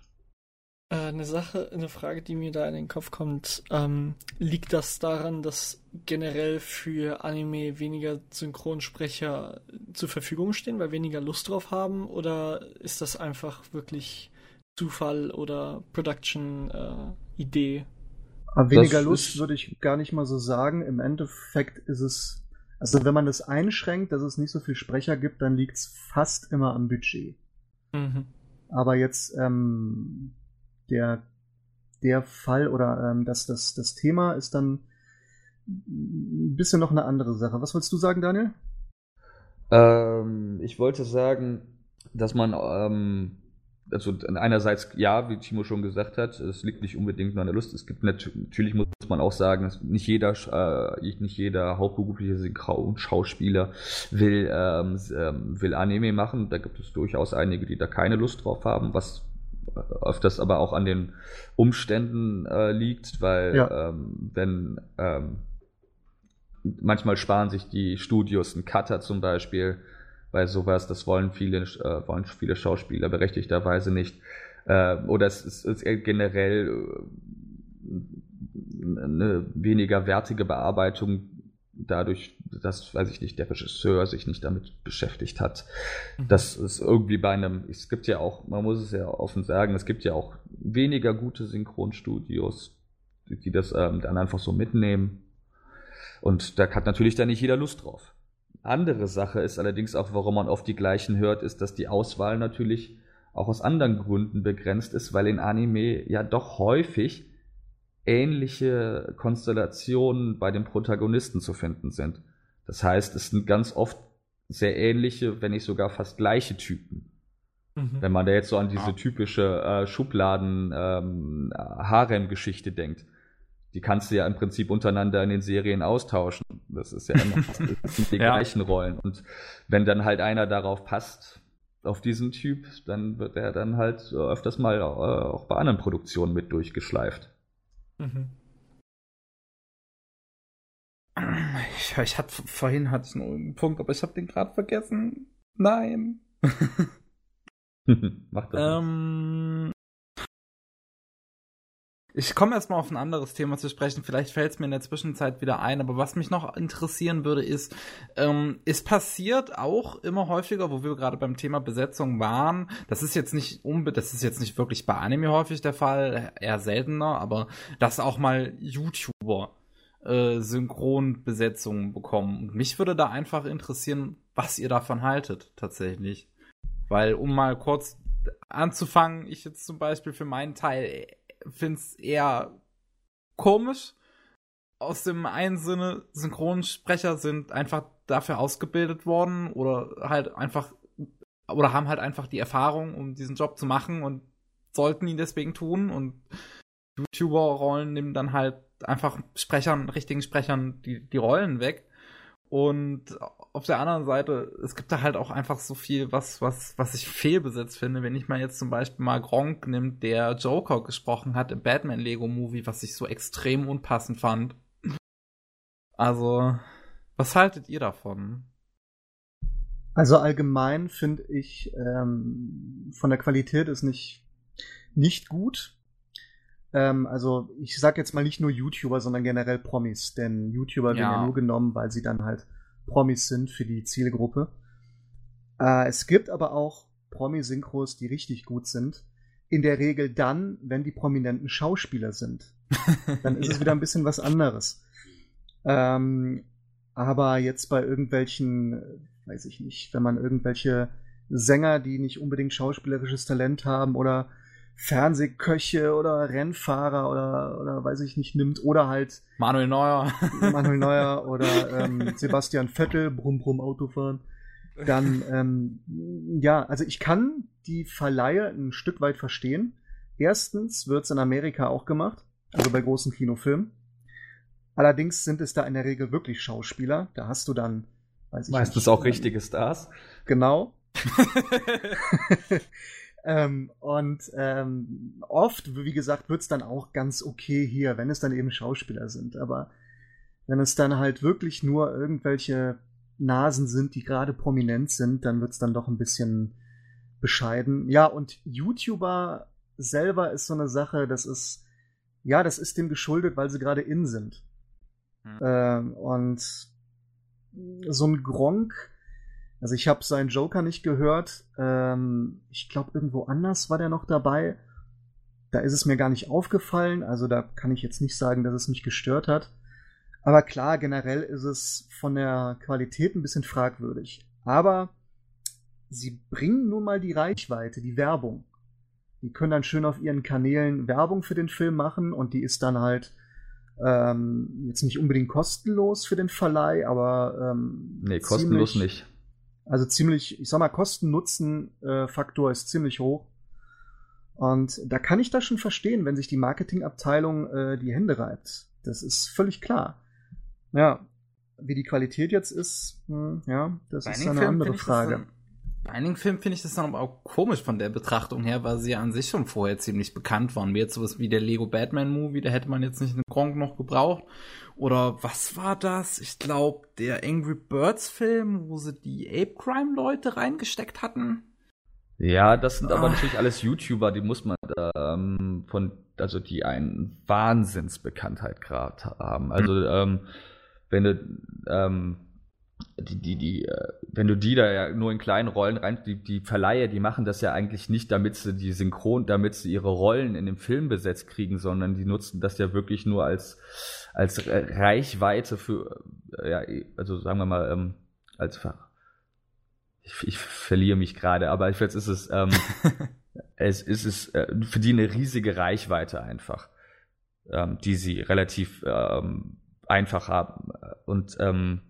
Äh, eine Sache, eine Frage, die mir da in den Kopf kommt, ähm, liegt das daran, dass generell für Anime weniger Synchronsprecher zur Verfügung stehen, weil weniger Lust drauf haben, oder ist das einfach wirklich Zufall oder Production-Idee? Äh, weniger das Lust würde ich gar nicht mal so sagen. Im Endeffekt ist es, also wenn man das einschränkt, dass es nicht so viel Sprecher gibt, dann liegt es fast immer am Budget. Mhm. Aber jetzt ähm, der, der Fall oder ähm, das, das, das Thema ist dann ein bisschen noch eine andere Sache. Was wolltest du sagen, Daniel? Ähm, ich wollte sagen, dass man, ähm, also einerseits, ja, wie Timo schon gesagt hat, es liegt nicht unbedingt nur an der Lust. Es gibt natürlich, muss man auch sagen, nicht jeder, äh, nicht jeder hauptberufliche Schauspieler will, ähm, ähm, will Anime machen. Da gibt es durchaus einige, die da keine Lust drauf haben, was öfters aber auch an den Umständen äh, liegt, weil ja. ähm, wenn ähm, manchmal sparen sich die Studios einen Cutter zum Beispiel bei sowas, das wollen viele, äh, wollen viele Schauspieler berechtigterweise nicht. Äh, oder es ist, ist generell äh, eine weniger wertige Bearbeitung dadurch, dass, weiß ich nicht, der Regisseur sich nicht damit beschäftigt hat. Mhm. Das ist irgendwie bei einem, es gibt ja auch, man muss es ja offen sagen, es gibt ja auch weniger gute Synchronstudios, die, die das ähm, dann einfach so mitnehmen. Und da hat natürlich dann nicht jeder Lust drauf. Andere Sache ist allerdings auch, warum man oft die gleichen hört, ist, dass die Auswahl natürlich auch aus anderen Gründen begrenzt ist, weil in Anime ja doch häufig ähnliche Konstellationen bei den Protagonisten zu finden sind. Das heißt, es sind ganz oft sehr ähnliche, wenn nicht sogar fast gleiche Typen. Mhm. Wenn man da jetzt so an diese typische äh, Schubladen-Harem-Geschichte ähm, denkt. Die kannst du ja im Prinzip untereinander in den Serien austauschen. Das ist ja immer sind die ja. gleichen Rollen. Und wenn dann halt einer darauf passt, auf diesen Typ, dann wird er dann halt öfters mal äh, auch bei anderen Produktionen mit durchgeschleift. Mhm. Ich, ich hatte vorhin hatte ich einen Punkt, aber ich habe den gerade vergessen. Nein. Mach das. Ähm, ich komme erstmal auf ein anderes Thema zu sprechen. Vielleicht fällt es mir in der Zwischenzeit wieder ein. Aber was mich noch interessieren würde, ist, ähm, es passiert auch immer häufiger, wo wir gerade beim Thema Besetzung waren. Das ist jetzt nicht unbedingt, das ist jetzt nicht wirklich bei Anime häufig der Fall, eher seltener, aber dass auch mal YouTuber äh, Synchronbesetzungen bekommen. Und mich würde da einfach interessieren, was ihr davon haltet, tatsächlich. Weil, um mal kurz anzufangen, ich jetzt zum Beispiel für meinen Teil finde es eher komisch, aus dem einen Sinne, Synchronsprecher sind einfach dafür ausgebildet worden oder halt einfach oder haben halt einfach die Erfahrung, um diesen Job zu machen und sollten ihn deswegen tun und YouTuber-Rollen nehmen dann halt einfach Sprechern, richtigen Sprechern die, die Rollen weg. Und auf der anderen Seite, es gibt da halt auch einfach so viel, was, was, was ich fehlbesetzt finde. Wenn ich mal jetzt zum Beispiel mal Gronk nimmt, der Joker gesprochen hat im Batman Lego Movie, was ich so extrem unpassend fand. Also, was haltet ihr davon? Also allgemein finde ich, ähm, von der Qualität ist nicht, nicht gut. Ähm, also ich sag jetzt mal nicht nur YouTuber, sondern generell Promis, denn YouTuber ja. werden ja nur genommen, weil sie dann halt Promis sind für die Zielgruppe. Äh, es gibt aber auch Promi-Synchros, die richtig gut sind. In der Regel dann, wenn die prominenten Schauspieler sind. Dann ist ja. es wieder ein bisschen was anderes. Ähm, aber jetzt bei irgendwelchen, weiß ich nicht, wenn man irgendwelche Sänger, die nicht unbedingt schauspielerisches Talent haben oder Fernsehköche oder Rennfahrer oder, oder weiß ich nicht nimmt oder halt Manuel Neuer. Manuel Neuer oder ähm, Sebastian Vettel, Brumm Brumm Autofahren. Dann, ähm, ja, also ich kann die Verleihe ein Stück weit verstehen. Erstens wird es in Amerika auch gemacht, also bei großen Kinofilmen. Allerdings sind es da in der Regel wirklich Schauspieler. Da hast du dann, weiß ich Meistens nicht, auch richtige Stars. Genau. ähm, und ähm, oft, wie gesagt, wird es dann auch ganz okay hier, wenn es dann eben Schauspieler sind. Aber wenn es dann halt wirklich nur irgendwelche Nasen sind, die gerade prominent sind, dann wird es dann doch ein bisschen bescheiden. Ja, und YouTuber selber ist so eine Sache, das ist, ja, das ist dem geschuldet, weil sie gerade in sind. Mhm. Ähm, und so ein Gronk, also ich habe seinen Joker nicht gehört. Ähm, ich glaube, irgendwo anders war der noch dabei. Da ist es mir gar nicht aufgefallen. Also da kann ich jetzt nicht sagen, dass es mich gestört hat. Aber klar, generell ist es von der Qualität ein bisschen fragwürdig. Aber sie bringen nun mal die Reichweite, die Werbung. Die können dann schön auf ihren Kanälen Werbung für den Film machen und die ist dann halt ähm, jetzt nicht unbedingt kostenlos für den Verleih, aber ähm, nee, kostenlos nicht. Also ziemlich, ich sag mal, Kosten-Nutzen-Faktor ist ziemlich hoch. Und da kann ich das schon verstehen, wenn sich die Marketingabteilung äh, die Hände reibt. Das ist völlig klar. Ja, wie die Qualität jetzt ist, hm, ja, das ist eine andere Frage. Einigen Filmen finde ich das dann aber auch komisch von der Betrachtung her, weil sie ja an sich schon vorher ziemlich bekannt waren. Wie jetzt sowas wie der Lego Batman Movie, da hätte man jetzt nicht einen Gronk noch gebraucht. Oder was war das? Ich glaube, der Angry Birds Film, wo sie die Ape Crime Leute reingesteckt hatten. Ja, das sind aber ah. natürlich alles YouTuber, die muss man ähm, von, also die einen Wahnsinnsbekanntheit gerade haben. Also, ähm, wenn du, ähm, die, die, die, äh, wenn du die da ja nur in kleinen Rollen rein, die, die Verleiher, die machen das ja eigentlich nicht, damit sie die Synchron, damit sie ihre Rollen in dem Film besetzt kriegen, sondern die nutzen das ja wirklich nur als, als Reichweite für, äh, ja, also sagen wir mal, ähm, als, ich, ich verliere mich gerade, aber jetzt ist es, ähm, es ist es äh, für die eine riesige Reichweite einfach, ähm, die sie relativ ähm, einfach haben und ähm,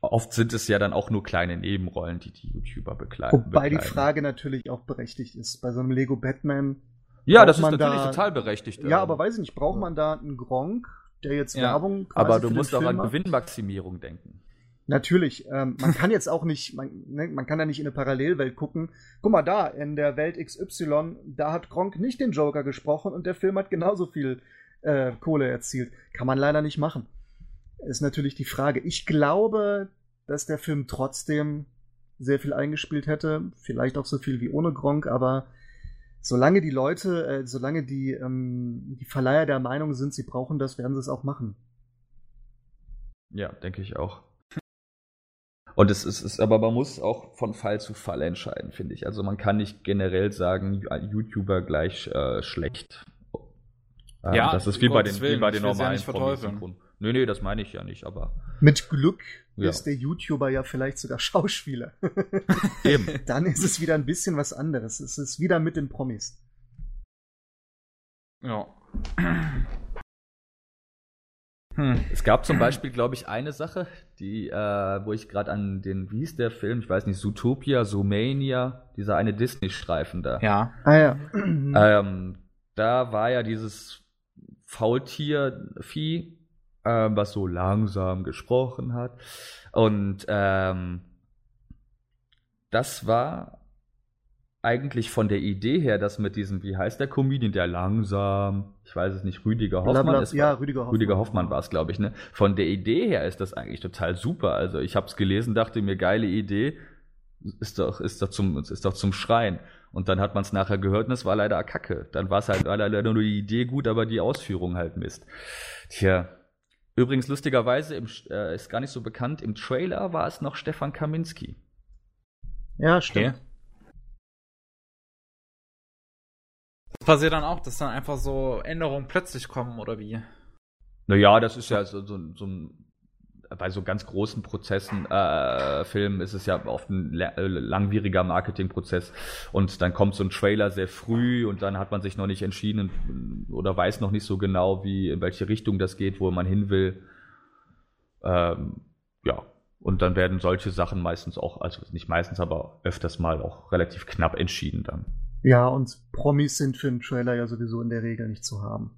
oft sind es ja dann auch nur kleine Nebenrollen, die die YouTuber bekleiden. Wobei bekleiden. die Frage natürlich auch berechtigt ist. Bei so einem Lego Batman. Ja, das ist natürlich da, total berechtigt. Ja, aber weiß ich nicht, braucht man da einen Gronk, der jetzt ja, Werbung Aber du musst auch an Gewinnmaximierung denken. Natürlich, ähm, man kann jetzt auch nicht, man, ne, man kann da nicht in eine Parallelwelt gucken. Guck mal da, in der Welt XY, da hat Gronk nicht den Joker gesprochen und der Film hat genauso viel äh, Kohle erzielt. Kann man leider nicht machen ist natürlich die Frage. Ich glaube, dass der Film trotzdem sehr viel eingespielt hätte. Vielleicht auch so viel wie ohne Gronk, aber solange die Leute, äh, solange die, ähm, die Verleiher der Meinung sind, sie brauchen das, werden sie es auch machen. Ja, denke ich auch. Und es ist, ist, aber man muss auch von Fall zu Fall entscheiden, finde ich. Also man kann nicht generell sagen, YouTuber gleich äh, schlecht. Ähm, ja, das ist wie bei den, wie bei den normalen ja Nee, nee, das meine ich ja nicht, aber. Mit Glück ja. ist der YouTuber ja vielleicht sogar Schauspieler. Eben. Dann ist es wieder ein bisschen was anderes. Es ist wieder mit den Promis. Ja. Hm. Es gab zum Beispiel, glaube ich, eine Sache, die, äh, wo ich gerade an den, wie hieß der Film? Ich weiß nicht, Zootopia, Zoomania, dieser eine Disney-Streifen da. Ja. Ah ja. Ähm, da war ja dieses Faultier-Vieh, äh, was so langsam gesprochen hat. Und ähm, das war eigentlich von der Idee her, dass mit diesem, wie heißt der Comedian, der langsam, ich weiß es nicht, Rüdiger Hoffmann Blabla, ist. ja, Rüdiger Hoffmann. Rüdiger Hoffmann war es, glaube ich, ne? Von der Idee her ist das eigentlich total super. Also ich habe es gelesen, dachte mir, geile Idee, ist doch, ist doch zum, ist doch zum Schreien. Und dann hat man es nachher gehört und es war leider Kacke. Dann war es halt leider nur die Idee gut, aber die Ausführung halt Mist. Tja. Übrigens, lustigerweise, im, äh, ist gar nicht so bekannt, im Trailer war es noch Stefan Kaminski. Ja, stimmt. Okay. Das passiert dann auch, dass dann einfach so Änderungen plötzlich kommen, oder wie? Naja, das ist ja so, so, so ein bei so ganz großen Prozessen, äh, Filmen ist es ja oft ein äh, langwieriger Marketingprozess und dann kommt so ein Trailer sehr früh und dann hat man sich noch nicht entschieden oder weiß noch nicht so genau, wie in welche Richtung das geht, wo man hin will. Ähm, ja, und dann werden solche Sachen meistens auch, also nicht meistens, aber öfters mal auch relativ knapp entschieden dann. Ja, und Promis sind für einen Trailer ja sowieso in der Regel nicht zu haben.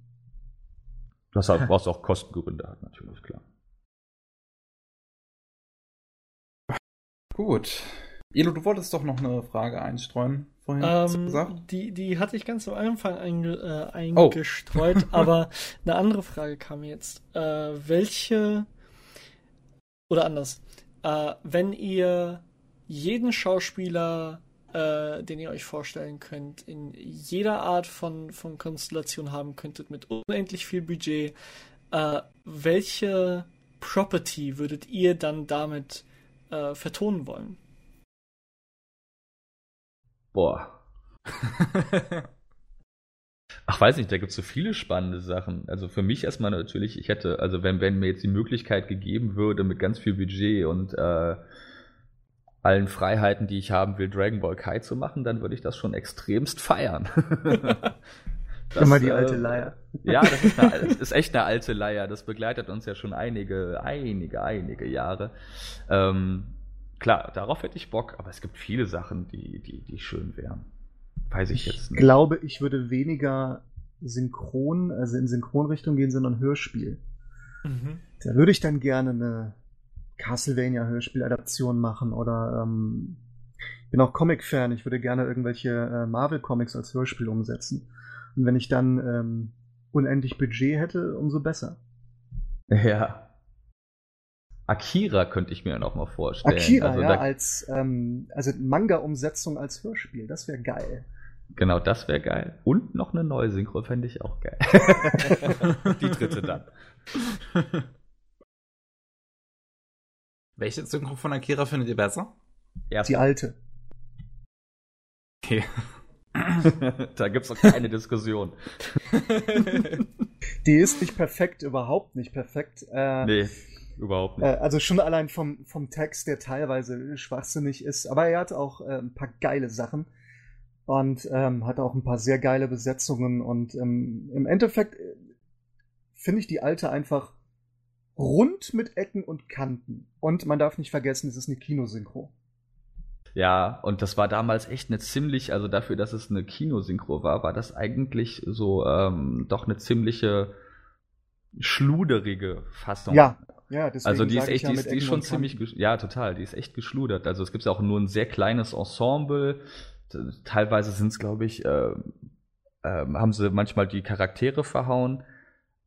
Das hat, was auch Kostengründe hat, natürlich, klar. Gut. Elo, du wolltest doch noch eine Frage einstreuen vorhin. Ähm, gesagt? Die, die hatte ich ganz am Anfang einge, äh, eingestreut, oh. aber eine andere Frage kam jetzt. Äh, welche oder anders, äh, wenn ihr jeden Schauspieler, äh, den ihr euch vorstellen könnt, in jeder Art von, von Konstellation haben könntet, mit unendlich viel Budget, äh, welche Property würdet ihr dann damit äh, vertonen wollen? Boah. Ach, weiß nicht, da gibt es so viele spannende Sachen. Also für mich erstmal natürlich, ich hätte, also wenn, wenn mir jetzt die Möglichkeit gegeben würde, mit ganz viel Budget und äh, allen Freiheiten, die ich haben will, Dragon Ball Kai zu machen, dann würde ich das schon extremst feiern. das, Immer die alte äh, Leier. Ja, das ist, eine, das ist, echt eine alte Leier. Das begleitet uns ja schon einige, einige, einige Jahre. Ähm, klar, darauf hätte ich Bock, aber es gibt viele Sachen, die, die, die schön wären. Weiß ich, ich jetzt nicht. Ich glaube, ich würde weniger synchron, also in Synchronrichtung gehen, sondern Hörspiel. Mhm. Da würde ich dann gerne eine Castlevania-Hörspieladaption machen oder ähm, bin auch Comic-Fan. Ich würde gerne irgendwelche äh, Marvel-Comics als Hörspiel umsetzen. Und wenn ich dann ähm, unendlich Budget hätte, umso besser. Ja. Akira könnte ich mir noch mal vorstellen. Akira, also, ja, als ähm, also Manga-Umsetzung als Hörspiel, das wäre geil. Genau, das wäre geil. Und noch eine neue Synchro fände ich auch geil. Die dritte dann. Welche Synchro von Akira findet ihr besser? Erste. Die alte. Okay. da gibt es auch keine Diskussion. Die ist nicht perfekt, überhaupt nicht perfekt. Äh, nee, überhaupt nicht. Äh, also schon allein vom, vom Text, der teilweise schwachsinnig ist, aber er hat auch äh, ein paar geile Sachen und ähm, hat auch ein paar sehr geile Besetzungen und ähm, im Endeffekt äh, finde ich die alte einfach rund mit Ecken und Kanten. Und man darf nicht vergessen, es ist eine Kinosynchro. Ja, und das war damals echt eine ziemlich, also dafür, dass es eine Kinosynchro war, war das eigentlich so ähm, doch eine ziemliche schluderige Fassung. Ja, ja, deswegen Also die ist echt, ja die, ist, die ist schon ziemlich, ja, total, die ist echt geschludert. Also es gibt ja auch nur ein sehr kleines Ensemble. Teilweise sind es, glaube ich, äh, äh, haben sie manchmal die Charaktere verhauen.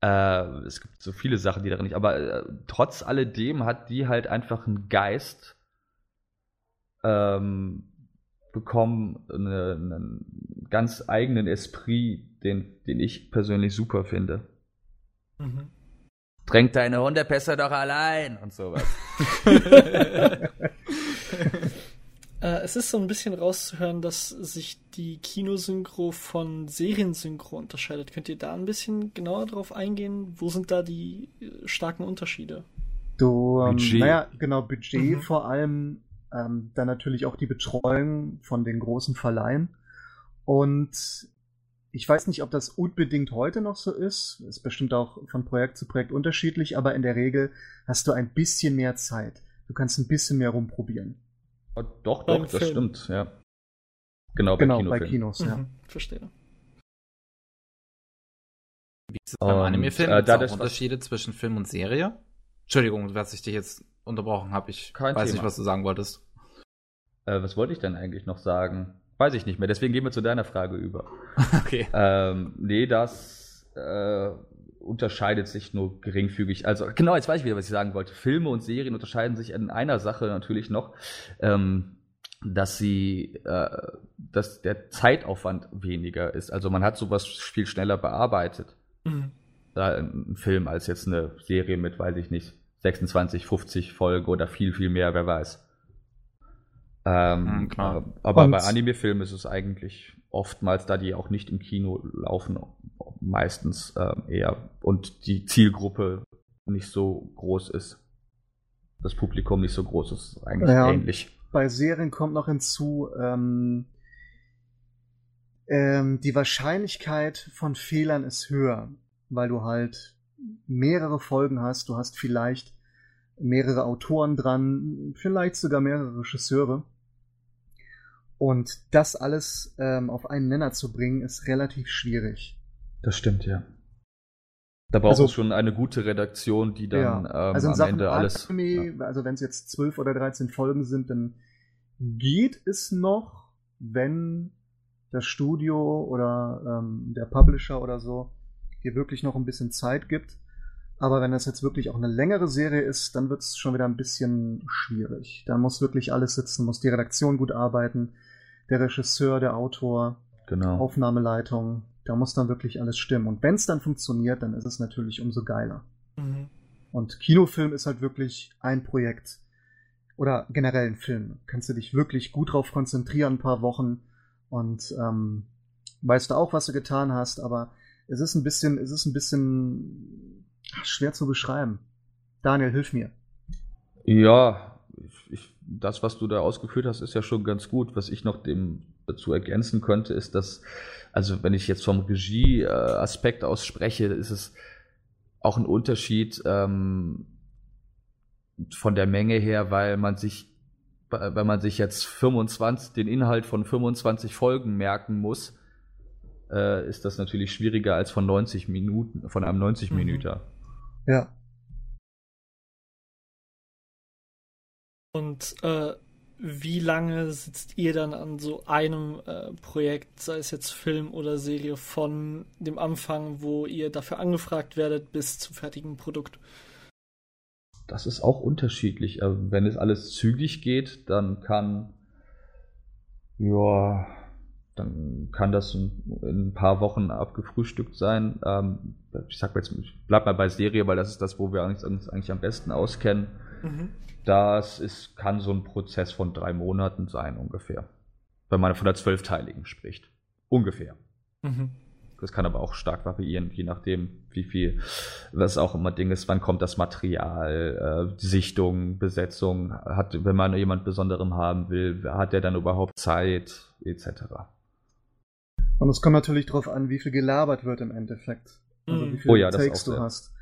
Äh, es gibt so viele Sachen, die darin nicht, aber äh, trotz alledem hat die halt einfach einen Geist ähm, bekommen, eine, einen ganz eigenen Esprit, den, den ich persönlich super finde. Mhm. Tränk deine Hundepässe doch allein und sowas. Äh, es ist so ein bisschen rauszuhören, dass sich die Kinosynchro von Seriensynchro unterscheidet. Könnt ihr da ein bisschen genauer drauf eingehen? Wo sind da die äh, starken Unterschiede? Du, ähm, Budget. naja, genau, Budget mhm. vor allem, ähm, dann natürlich auch die Betreuung von den großen Verleihen. Und ich weiß nicht, ob das unbedingt heute noch so ist. Ist bestimmt auch von Projekt zu Projekt unterschiedlich, aber in der Regel hast du ein bisschen mehr Zeit. Du kannst ein bisschen mehr rumprobieren. Oh, doch, doch, das Film. stimmt, ja. Genau, bei, genau, bei Kinos, ja. Mhm, verstehe. Wie ist es beim Anime-Film? Äh, da Unterschiede zwischen Film und Serie? Entschuldigung, dass ich dich jetzt unterbrochen habe. Ich Kein weiß Thema. nicht, was du sagen wolltest. Äh, was wollte ich denn eigentlich noch sagen? Weiß ich nicht mehr. Deswegen gehen wir zu deiner Frage über. okay. Ähm, nee, das äh, unterscheidet sich nur geringfügig. Also genau, jetzt weiß ich wieder, was ich sagen wollte. Filme und Serien unterscheiden sich in einer Sache natürlich noch, ähm, dass sie, äh, dass der Zeitaufwand weniger ist. Also man hat sowas viel schneller bearbeitet. Mhm. Da ein Film als jetzt eine Serie mit, weiß ich nicht, 26, 50 Folgen oder viel, viel mehr, wer weiß. Ähm, mhm, aber Und bei Anime-Filmen ist es eigentlich oftmals, da die auch nicht im Kino laufen, meistens äh, eher und die Zielgruppe nicht so groß ist. Das Publikum nicht so groß ist, eigentlich ja, ähnlich. Bei Serien kommt noch hinzu, ähm, ähm, die Wahrscheinlichkeit von Fehlern ist höher, weil du halt mehrere Folgen hast, du hast vielleicht mehrere Autoren dran, vielleicht sogar mehrere Regisseure. Und das alles ähm, auf einen Nenner zu bringen, ist relativ schwierig. Das stimmt, ja. Da braucht also, es schon eine gute Redaktion, die dann ja, ähm, also am Ende alles. Anime, ja. Also wenn es jetzt zwölf oder dreizehn Folgen sind, dann geht es noch, wenn das Studio oder ähm, der Publisher oder so dir wirklich noch ein bisschen Zeit gibt. Aber wenn das jetzt wirklich auch eine längere Serie ist, dann wird es schon wieder ein bisschen schwierig. Da muss wirklich alles sitzen, muss die Redaktion gut arbeiten, der Regisseur, der Autor, genau. Aufnahmeleitung. Da muss dann wirklich alles stimmen. Und wenn es dann funktioniert, dann ist es natürlich umso geiler. Mhm. Und Kinofilm ist halt wirklich ein Projekt. Oder generell ein Film. Kannst du dich wirklich gut drauf konzentrieren, ein paar Wochen. Und ähm, weißt du auch, was du getan hast, aber es ist ein bisschen, es ist ein bisschen schwer zu beschreiben. Daniel, hilf mir. Ja, ich, das, was du da ausgeführt hast, ist ja schon ganz gut. Was ich noch dem dazu ergänzen könnte, ist, dass, also wenn ich jetzt vom Regie-Aspekt aus spreche, ist es auch ein Unterschied ähm, von der Menge her, weil man sich, wenn man sich jetzt 25, den Inhalt von 25 Folgen merken muss, äh, ist das natürlich schwieriger als von 90 Minuten, von einem 90 Minüter. Mhm. Ja. Und äh, wie lange sitzt ihr dann an so einem äh, Projekt, sei es jetzt Film oder Serie, von dem Anfang, wo ihr dafür angefragt werdet, bis zum fertigen Produkt? Das ist auch unterschiedlich. Wenn es alles zügig geht, dann kann ja dann kann das in, in, ein paar Wochen abgefrühstückt sein. Ähm, ich sag mal jetzt, ich bleib mal bei Serie, weil das ist das, wo wir uns eigentlich am besten auskennen. Mhm. Das ist, kann so ein Prozess von drei Monaten sein, ungefähr. Wenn man von der zwölfteiligen spricht. Ungefähr. Mhm. Das kann aber auch stark variieren, je nachdem, wie viel, was auch immer Ding ist, wann kommt das Material, äh, Sichtung, Besetzung, hat, wenn man jemand Besonderem haben will, hat der dann überhaupt Zeit, etc. Und es kommt natürlich darauf an, wie viel gelabert wird im Endeffekt. Also wie viele oh ja, Takes du hast.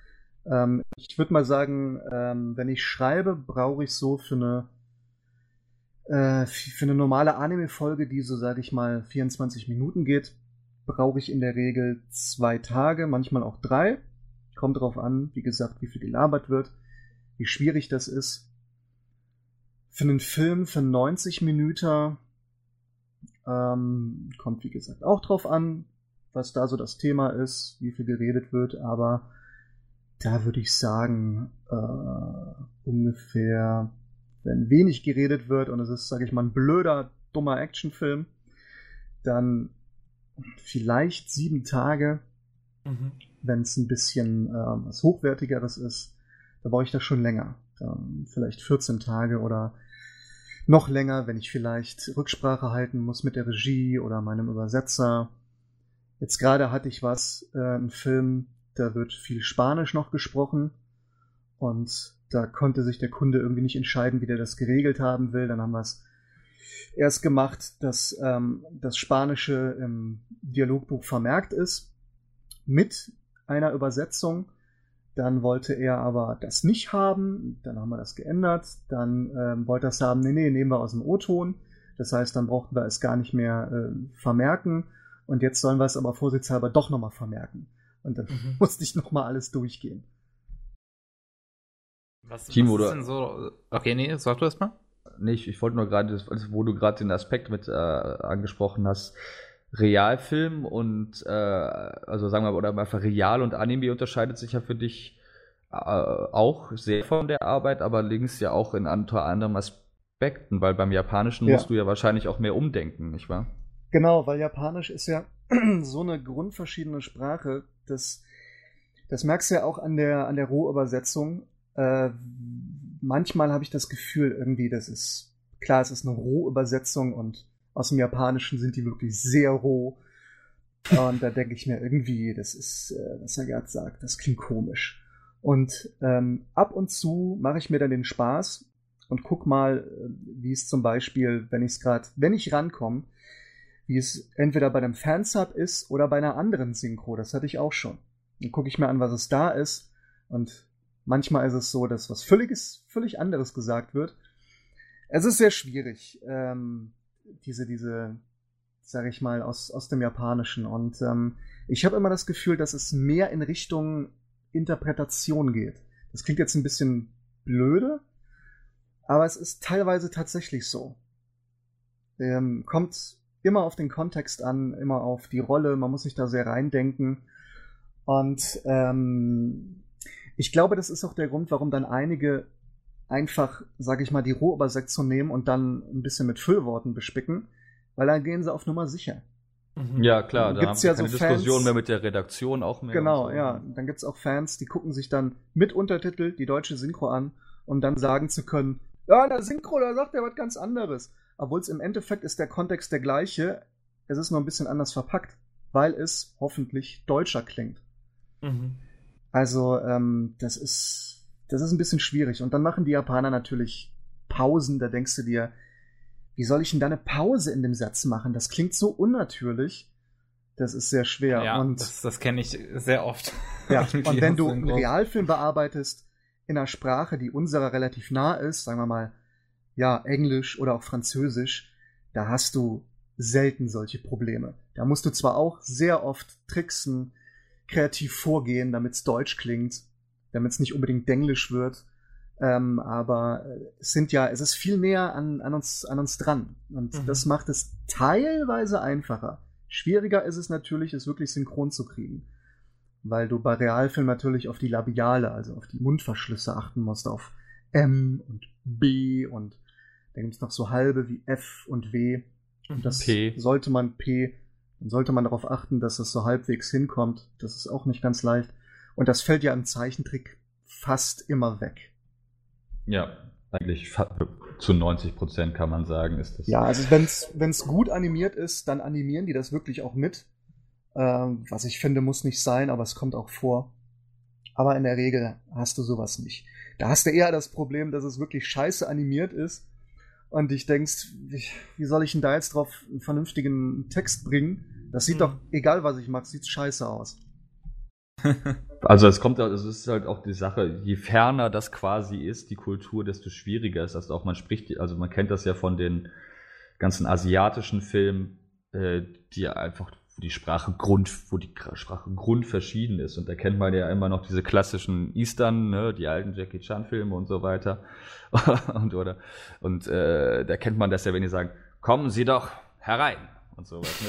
Ähm, ich würde mal sagen, ähm, wenn ich schreibe, brauche ich so für eine äh, für eine normale Anime-Folge, die so, sage ich mal, 24 Minuten geht, brauche ich in der Regel zwei Tage, manchmal auch drei. Kommt darauf an, wie gesagt, wie viel gelabert wird, wie schwierig das ist. Für einen Film für 90 Minuten ähm, kommt, wie gesagt, auch drauf an, was da so das Thema ist, wie viel geredet wird, aber da würde ich sagen, äh, ungefähr, wenn wenig geredet wird und es ist, sage ich mal, ein blöder, dummer Actionfilm, dann vielleicht sieben Tage. Mhm. Wenn es ein bisschen äh, was Hochwertigeres ist, da brauche ich das schon länger. Dann vielleicht 14 Tage oder noch länger, wenn ich vielleicht Rücksprache halten muss mit der Regie oder meinem Übersetzer. Jetzt gerade hatte ich was, äh, einen Film, da wird viel Spanisch noch gesprochen und da konnte sich der Kunde irgendwie nicht entscheiden, wie der das geregelt haben will. Dann haben wir es erst gemacht, dass ähm, das Spanische im Dialogbuch vermerkt ist mit einer Übersetzung. Dann wollte er aber das nicht haben. Dann haben wir das geändert. Dann ähm, wollte er es haben, nee, nee, nehmen wir aus dem O-Ton. Das heißt, dann brauchten wir es gar nicht mehr äh, vermerken. Und jetzt sollen wir es aber vorsichtshalber doch nochmal vermerken. Und dann mhm. musste ich nochmal alles durchgehen. Was, Timo, was ist denn so? Okay, nee, sag du erst mal. Nee, ich, ich wollte nur gerade, wo du gerade den Aspekt mit äh, angesprochen hast, Realfilm und äh, also sagen wir mal, oder einfach Real und Anime unterscheidet sich ja für dich äh, auch sehr von der Arbeit, aber links ja auch in unter anderem Aspekten, weil beim Japanischen ja. musst du ja wahrscheinlich auch mehr umdenken, nicht wahr? Genau, weil Japanisch ist ja so eine grundverschiedene Sprache, das, das merkst du ja auch an der, an der Rohübersetzung. Äh, manchmal habe ich das Gefühl, irgendwie, das ist, klar, es ist eine Rohübersetzung und aus dem Japanischen sind die wirklich sehr roh. Und da denke ich mir irgendwie, das ist, äh, was er gerade sagt, das klingt komisch. Und ähm, ab und zu mache ich mir dann den Spaß und guck mal, äh, wie es zum Beispiel, wenn ich es gerade, wenn ich rankomme, wie es entweder bei einem Fansub ist oder bei einer anderen Synchro. Das hatte ich auch schon. Dann gucke ich mir an, was es da ist. Und manchmal ist es so, dass was völliges, völlig anderes gesagt wird. Es ist sehr schwierig. Ähm, diese, diese, sage ich mal, aus, aus dem Japanischen. Und ähm, ich habe immer das Gefühl, dass es mehr in Richtung Interpretation geht. Das klingt jetzt ein bisschen blöde, aber es ist teilweise tatsächlich so. Ähm, kommt immer auf den Kontext an, immer auf die Rolle, man muss sich da sehr reindenken. Und ähm, ich glaube, das ist auch der Grund, warum dann einige einfach, sage ich mal, die Rohübersetzung nehmen und dann ein bisschen mit Füllworten bespicken, weil dann gehen sie auf Nummer sicher. Mhm. Ja, klar, da gibt's haben ja keine so Diskussion Fans, mehr mit der Redaktion auch mehr. Genau, so. ja. Dann gibt es auch Fans, die gucken sich dann mit Untertitel die deutsche Synchro an, um dann sagen zu können, ja, in der Synchro, da sagt er was ganz anderes. Obwohl es im Endeffekt ist der Kontext der gleiche, es ist nur ein bisschen anders verpackt, weil es hoffentlich deutscher klingt. Mhm. Also, ähm, das ist das ist ein bisschen schwierig. Und dann machen die Japaner natürlich Pausen, da denkst du dir, wie soll ich denn da eine Pause in dem Satz machen? Das klingt so unnatürlich. Das ist sehr schwer. Ja, und das, das kenne ich sehr oft. Ja, und wenn du einen Realfilm bearbeitest in einer Sprache, die unserer relativ nah ist, sagen wir mal, ja, Englisch oder auch Französisch, da hast du selten solche Probleme. Da musst du zwar auch sehr oft tricksen, kreativ vorgehen, damit es deutsch klingt, damit es nicht unbedingt denglisch wird. Ähm, aber es sind ja, es ist viel näher an, an, uns, an uns dran. Und mhm. das macht es teilweise einfacher. Schwieriger ist es natürlich, es wirklich synchron zu kriegen. Weil du bei Realfilm natürlich auf die Labiale, also auf die Mundverschlüsse achten musst, auf M und B und da gibt es noch so halbe wie F und W. Und das P. sollte man P, dann sollte man darauf achten, dass es so halbwegs hinkommt. Das ist auch nicht ganz leicht. Und das fällt ja im Zeichentrick fast immer weg. Ja, eigentlich zu 90 Prozent kann man sagen, ist das. Ja, also wenn es gut animiert ist, dann animieren die das wirklich auch mit. Ähm, was ich finde, muss nicht sein, aber es kommt auch vor. Aber in der Regel hast du sowas nicht. Da hast du eher das Problem, dass es wirklich scheiße animiert ist und dich denkst, wie, wie soll ich denn da jetzt drauf einen vernünftigen Text bringen? Das sieht mhm. doch, egal was ich mache, sieht scheiße aus. also es kommt, es ist halt auch die Sache, je ferner das quasi ist, die Kultur, desto schwieriger ist das auch. Man spricht, also man kennt das ja von den ganzen asiatischen Filmen, äh, die einfach, die Sprache Grund, wo die Sprache grundverschieden ist. Und da kennt man ja immer noch diese klassischen Eastern, ne, die alten Jackie Chan-Filme und so weiter. und oder, und äh, da kennt man das ja, wenn die sagen, kommen Sie doch herein und sowas.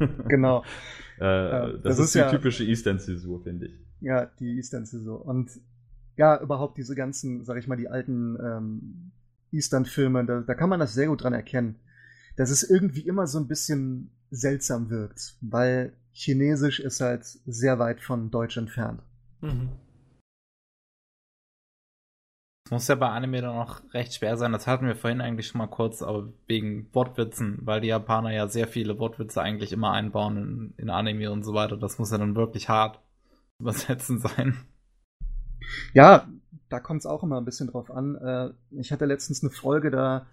Ne? genau. Äh, das, das, ist, ist die ja, typische Eastern-Zäsur, finde ich. Ja, die Eastern-Zäsur. Und ja, überhaupt diese ganzen, sag ich mal, die alten ähm, Eastern-Filme, da, da kann man das sehr gut dran erkennen, dass es irgendwie immer so ein bisschen seltsam wirkt, weil Chinesisch ist halt sehr weit von Deutsch entfernt. Mhm. muss ja bei Anime dann auch recht schwer sein. Das hatten wir vorhin eigentlich schon mal kurz, aber wegen Wortwitzen, weil die Japaner ja sehr viele Wortwitze eigentlich immer einbauen in, in Anime und so weiter. Das muss ja dann wirklich hart übersetzen sein. Ja, da kommt es auch immer ein bisschen drauf an. Äh, ich hatte letztens eine Folge, da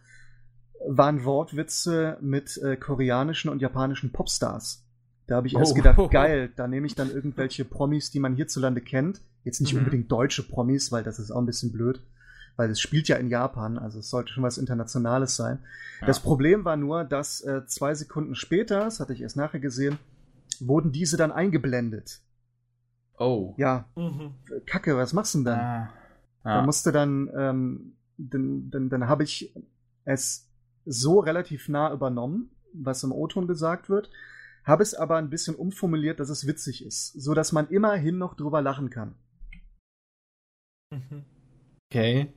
waren Wortwitze mit äh, koreanischen und japanischen Popstars. Da habe ich erst oh. gedacht, geil, da nehme ich dann irgendwelche Promis, die man hierzulande kennt. Jetzt nicht mhm. unbedingt deutsche Promis, weil das ist auch ein bisschen blöd, weil es spielt ja in Japan, also es sollte schon was Internationales sein. Ja. Das Problem war nur, dass äh, zwei Sekunden später, das hatte ich erst nachher gesehen, wurden diese dann eingeblendet. Oh. Ja. Mhm. Kacke, was machst du denn dann? Ah. Ah. Da musste dann, ähm, dann, dann, dann habe ich es so relativ nah übernommen, was im O-Ton gesagt wird, habe es aber ein bisschen umformuliert, dass es witzig ist, so dass man immerhin noch drüber lachen kann. Mhm. Okay.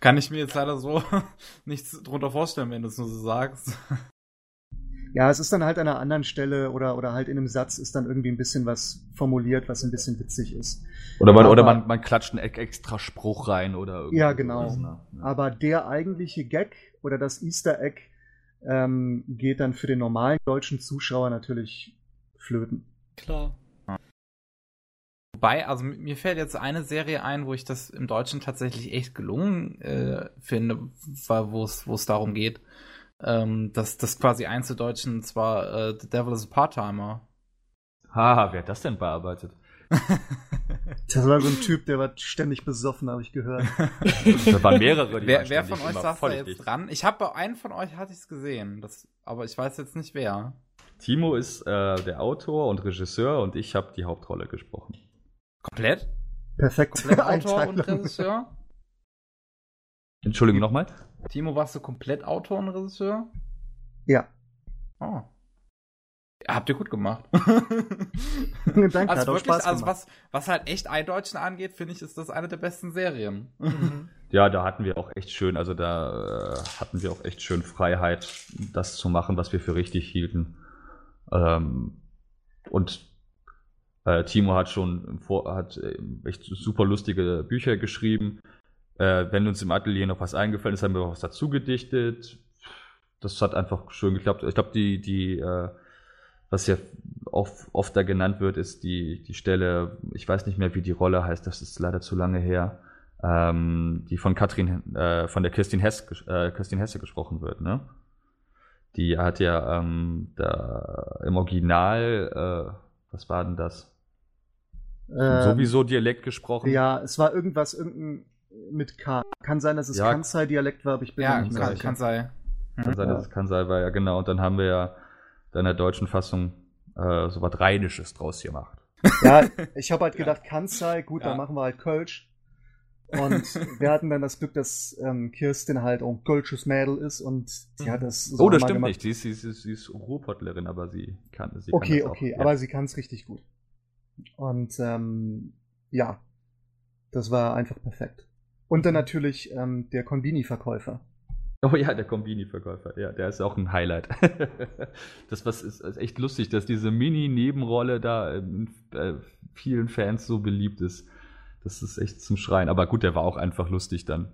Kann ich mir jetzt leider so nichts drunter vorstellen, wenn du es nur so sagst. Ja, es ist dann halt an einer anderen Stelle oder, oder halt in einem Satz ist dann irgendwie ein bisschen was formuliert, was ein bisschen witzig ist. Oder man, Aber, oder man, man klatscht einen extra Spruch rein oder irgendwie. Ja, genau. Ne? Aber der eigentliche Gag oder das Easter Egg ähm, geht dann für den normalen deutschen Zuschauer natürlich flöten. Klar. Wobei, also mir fällt jetzt eine Serie ein, wo ich das im Deutschen tatsächlich echt gelungen äh, finde, wo es darum geht, ähm, dass das quasi einzudeutschen, zwar äh, The Devil is a Part-Timer. Haha, wer hat das denn bearbeitet? das war so ein Typ, der war ständig besoffen, habe ich gehört. da waren mehrere. Die wer, waren wer von euch saß da jetzt dicht. dran? Ich habe einen von euch hatte ich es gesehen, das, aber ich weiß jetzt nicht wer. Timo ist äh, der Autor und Regisseur und ich habe die Hauptrolle gesprochen. Komplett? Perfekt. Komplett Autor und Regisseur? Entschuldigung nochmal? Timo, warst du komplett Autor und Regisseur? Ja. Oh. Habt ihr gut gemacht. Danke, also wirklich, also was, was halt echt Eindeutschen angeht, finde ich, ist das eine der besten Serien. Mhm. Ja, da hatten wir auch echt schön, also da äh, hatten wir auch echt schön Freiheit, das zu machen, was wir für richtig hielten. Ähm, und äh, Timo hat schon vor, hat äh, echt super lustige Bücher geschrieben. Äh, wenn uns im Atelier noch was eingefallen ist, haben wir was dazu gedichtet. Das hat einfach schön geklappt. Ich glaube, die, die, äh, was ja oft, oft da genannt wird, ist die, die Stelle, ich weiß nicht mehr, wie die Rolle heißt, das ist leider zu lange her, ähm, die von Katrin, äh, von der Kirstin, Hess, äh, Kirstin Hesse gesprochen wird, ne? Die hat ja ähm, da im Original, äh, was war denn das? Ähm, sowieso Dialekt gesprochen. Ja, es war irgendwas, irgendein mit K. Kann sein, dass es ja. Kansai-Dialekt war, aber ich bin ja, nicht mehr sicher. Kansai. Kann sein, dass es Kansai war, ja genau. Und dann haben wir ja in der deutschen Fassung äh, so was Rheinisches draus gemacht. Ja, ich habe halt gedacht, Kansai, gut, ja. dann machen wir halt Kölsch. Und wir hatten dann das Glück, dass ähm, Kirstin halt auch ein Kölsches Mädel ist und sie hat das so Oh, das stimmt gemacht. nicht. Sie ist, sie ist, sie ist Ruhrpottlerin, aber sie kann sie Okay, kann okay, auch, aber ja. sie kann es richtig gut. Und ähm, ja, das war einfach perfekt. Und dann natürlich ähm, der Konbini-Verkäufer. Oh ja, der Kombini-Verkäufer. Ja, der ist auch ein Highlight. das was ist, ist, echt lustig, dass diese Mini-Nebenrolle da in äh, vielen Fans so beliebt ist. Das ist echt zum Schreien. Aber gut, der war auch einfach lustig dann.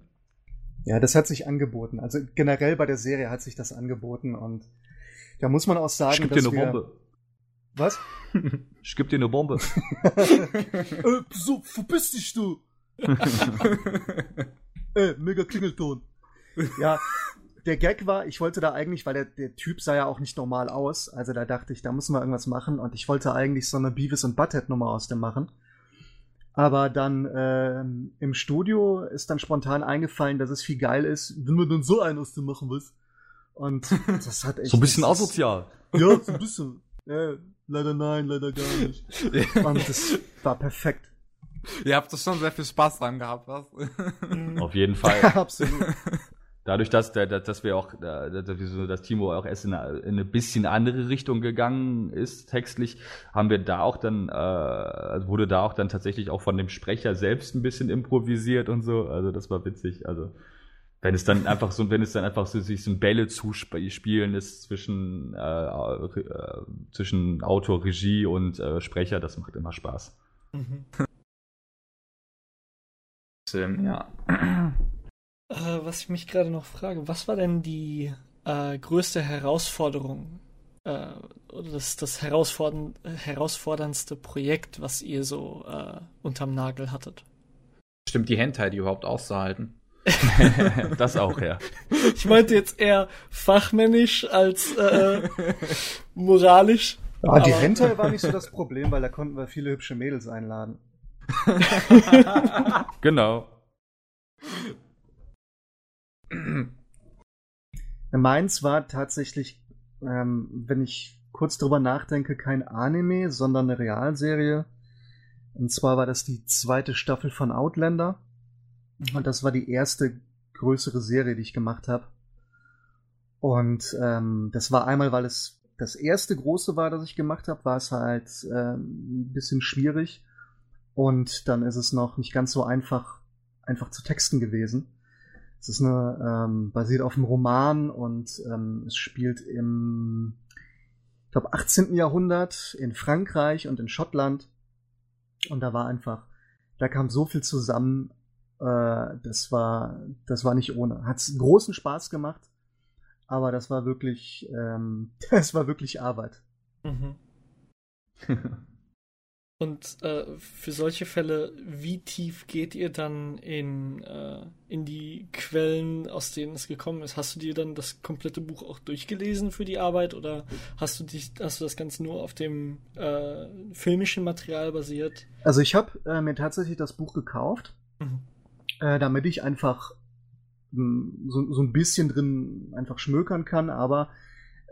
Ja, das hat sich angeboten. Also generell bei der Serie hat sich das angeboten und da muss man auch sagen, ich geb dass dir eine wir... Bombe. Was? Ich geb dir eine Bombe. äh, so, verpiss dich du! Ey, mega Klingelton. Ja, der Gag war, ich wollte da eigentlich, weil der, der Typ sah ja auch nicht normal aus, also da dachte ich, da müssen wir irgendwas machen und ich wollte eigentlich so eine Beavis und Butthead Nummer aus dem machen. Aber dann äh, im Studio ist dann spontan eingefallen, dass es viel geil ist, wenn wir dann so einen aus dem machen was. Und das hat echt. so ein bisschen asozial. Ja, so ein bisschen. Ja, leider nein, leider gar nicht. Und das war perfekt. Ihr habt doch schon sehr viel Spaß dran gehabt, was? Auf jeden Fall. Ja, absolut. Dadurch, dass, dass wir auch, dass Timo auch erst in eine, in eine bisschen andere Richtung gegangen ist, textlich, haben wir da auch dann, äh, also wurde da auch dann tatsächlich auch von dem Sprecher selbst ein bisschen improvisiert und so. Also das war witzig. Also wenn es dann einfach so, wenn es dann einfach so sich so ein Bälle zuspielen ist zwischen äh, äh, zwischen Autor, Regie und äh, Sprecher, das macht immer Spaß. Mhm. Film, ja. Äh, was ich mich gerade noch frage, was war denn die äh, größte Herausforderung äh, oder das, das herausfordern, herausforderndste Projekt, was ihr so äh, unterm Nagel hattet? Stimmt, die Hentai, die überhaupt auszuhalten. das auch, ja. Ich meinte jetzt eher fachmännisch als äh, moralisch. Ja, die Rente war nicht so das Problem, weil da konnten wir viele hübsche Mädels einladen. genau. Meins war tatsächlich, ähm, wenn ich kurz drüber nachdenke, kein Anime, sondern eine Realserie. Und zwar war das die zweite Staffel von Outlander. Und das war die erste größere Serie, die ich gemacht habe. Und ähm, das war einmal, weil es das erste große war, das ich gemacht habe, war es halt ähm, ein bisschen schwierig. Und dann ist es noch nicht ganz so einfach, einfach zu texten gewesen. Es ist eine, ähm, basiert auf einem Roman und ähm, es spielt im, ich glaube, 18. Jahrhundert in Frankreich und in Schottland. Und da war einfach, da kam so viel zusammen, äh, das war, das war nicht ohne. Hat großen Spaß gemacht, aber das war wirklich, ähm, das war wirklich Arbeit. Mhm. Und äh, für solche Fälle, wie tief geht ihr dann in, äh, in die Quellen, aus denen es gekommen ist? Hast du dir dann das komplette Buch auch durchgelesen für die Arbeit oder hast du dich, hast du das Ganze nur auf dem äh, filmischen Material basiert? Also ich habe äh, mir tatsächlich das Buch gekauft, mhm. Äh, damit ich einfach hm, so, so ein bisschen drin einfach schmökern kann, aber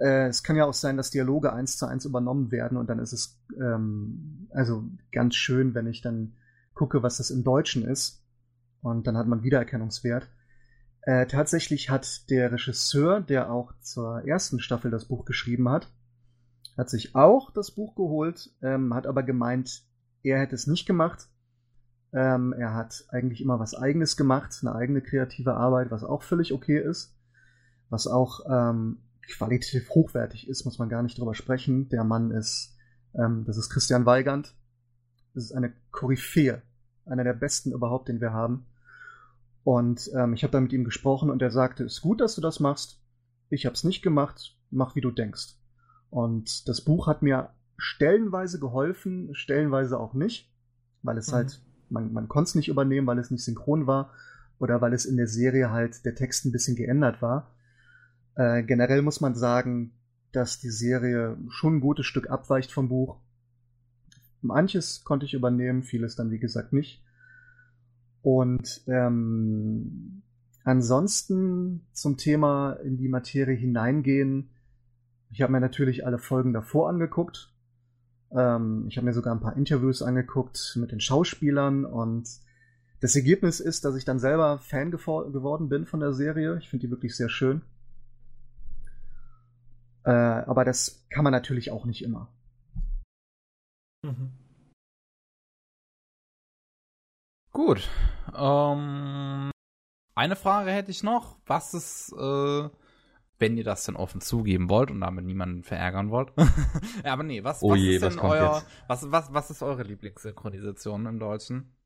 äh, es kann ja auch sein, dass Dialoge eins zu eins übernommen werden und dann ist es ähm, also ganz schön, wenn ich dann gucke, was das im Deutschen ist und dann hat man Wiedererkennungswert. Äh, tatsächlich hat der Regisseur, der auch zur ersten Staffel das Buch geschrieben hat, hat sich auch das Buch geholt, ähm, hat aber gemeint, er hätte es nicht gemacht. Ähm, er hat eigentlich immer was Eigenes gemacht, eine eigene kreative Arbeit, was auch völlig okay ist, was auch ähm, qualitativ hochwertig ist, muss man gar nicht drüber sprechen. Der Mann ist, ähm, das ist Christian Weigand. Das ist eine Koryphäe, einer der besten überhaupt, den wir haben. Und ähm, ich habe da mit ihm gesprochen und er sagte, ist gut, dass du das machst. Ich habe es nicht gemacht, mach wie du denkst. Und das Buch hat mir stellenweise geholfen, stellenweise auch nicht, weil es mhm. halt, man, man konnte es nicht übernehmen, weil es nicht synchron war oder weil es in der Serie halt der Text ein bisschen geändert war. Äh, generell muss man sagen, dass die Serie schon ein gutes Stück abweicht vom Buch. Manches konnte ich übernehmen, vieles dann wie gesagt nicht. Und ähm, ansonsten zum Thema in die Materie hineingehen. Ich habe mir natürlich alle Folgen davor angeguckt. Ähm, ich habe mir sogar ein paar Interviews angeguckt mit den Schauspielern und das Ergebnis ist, dass ich dann selber Fan geworden bin von der Serie. Ich finde die wirklich sehr schön. Äh, aber das kann man natürlich auch nicht immer. Mhm. Gut. Ähm, eine Frage hätte ich noch. Was ist, äh, wenn ihr das denn offen zugeben wollt und damit niemanden verärgern wollt? ja, aber nee, was, oh was je, ist denn euer, was, was, was ist eure Lieblingssynchronisation im Deutschen?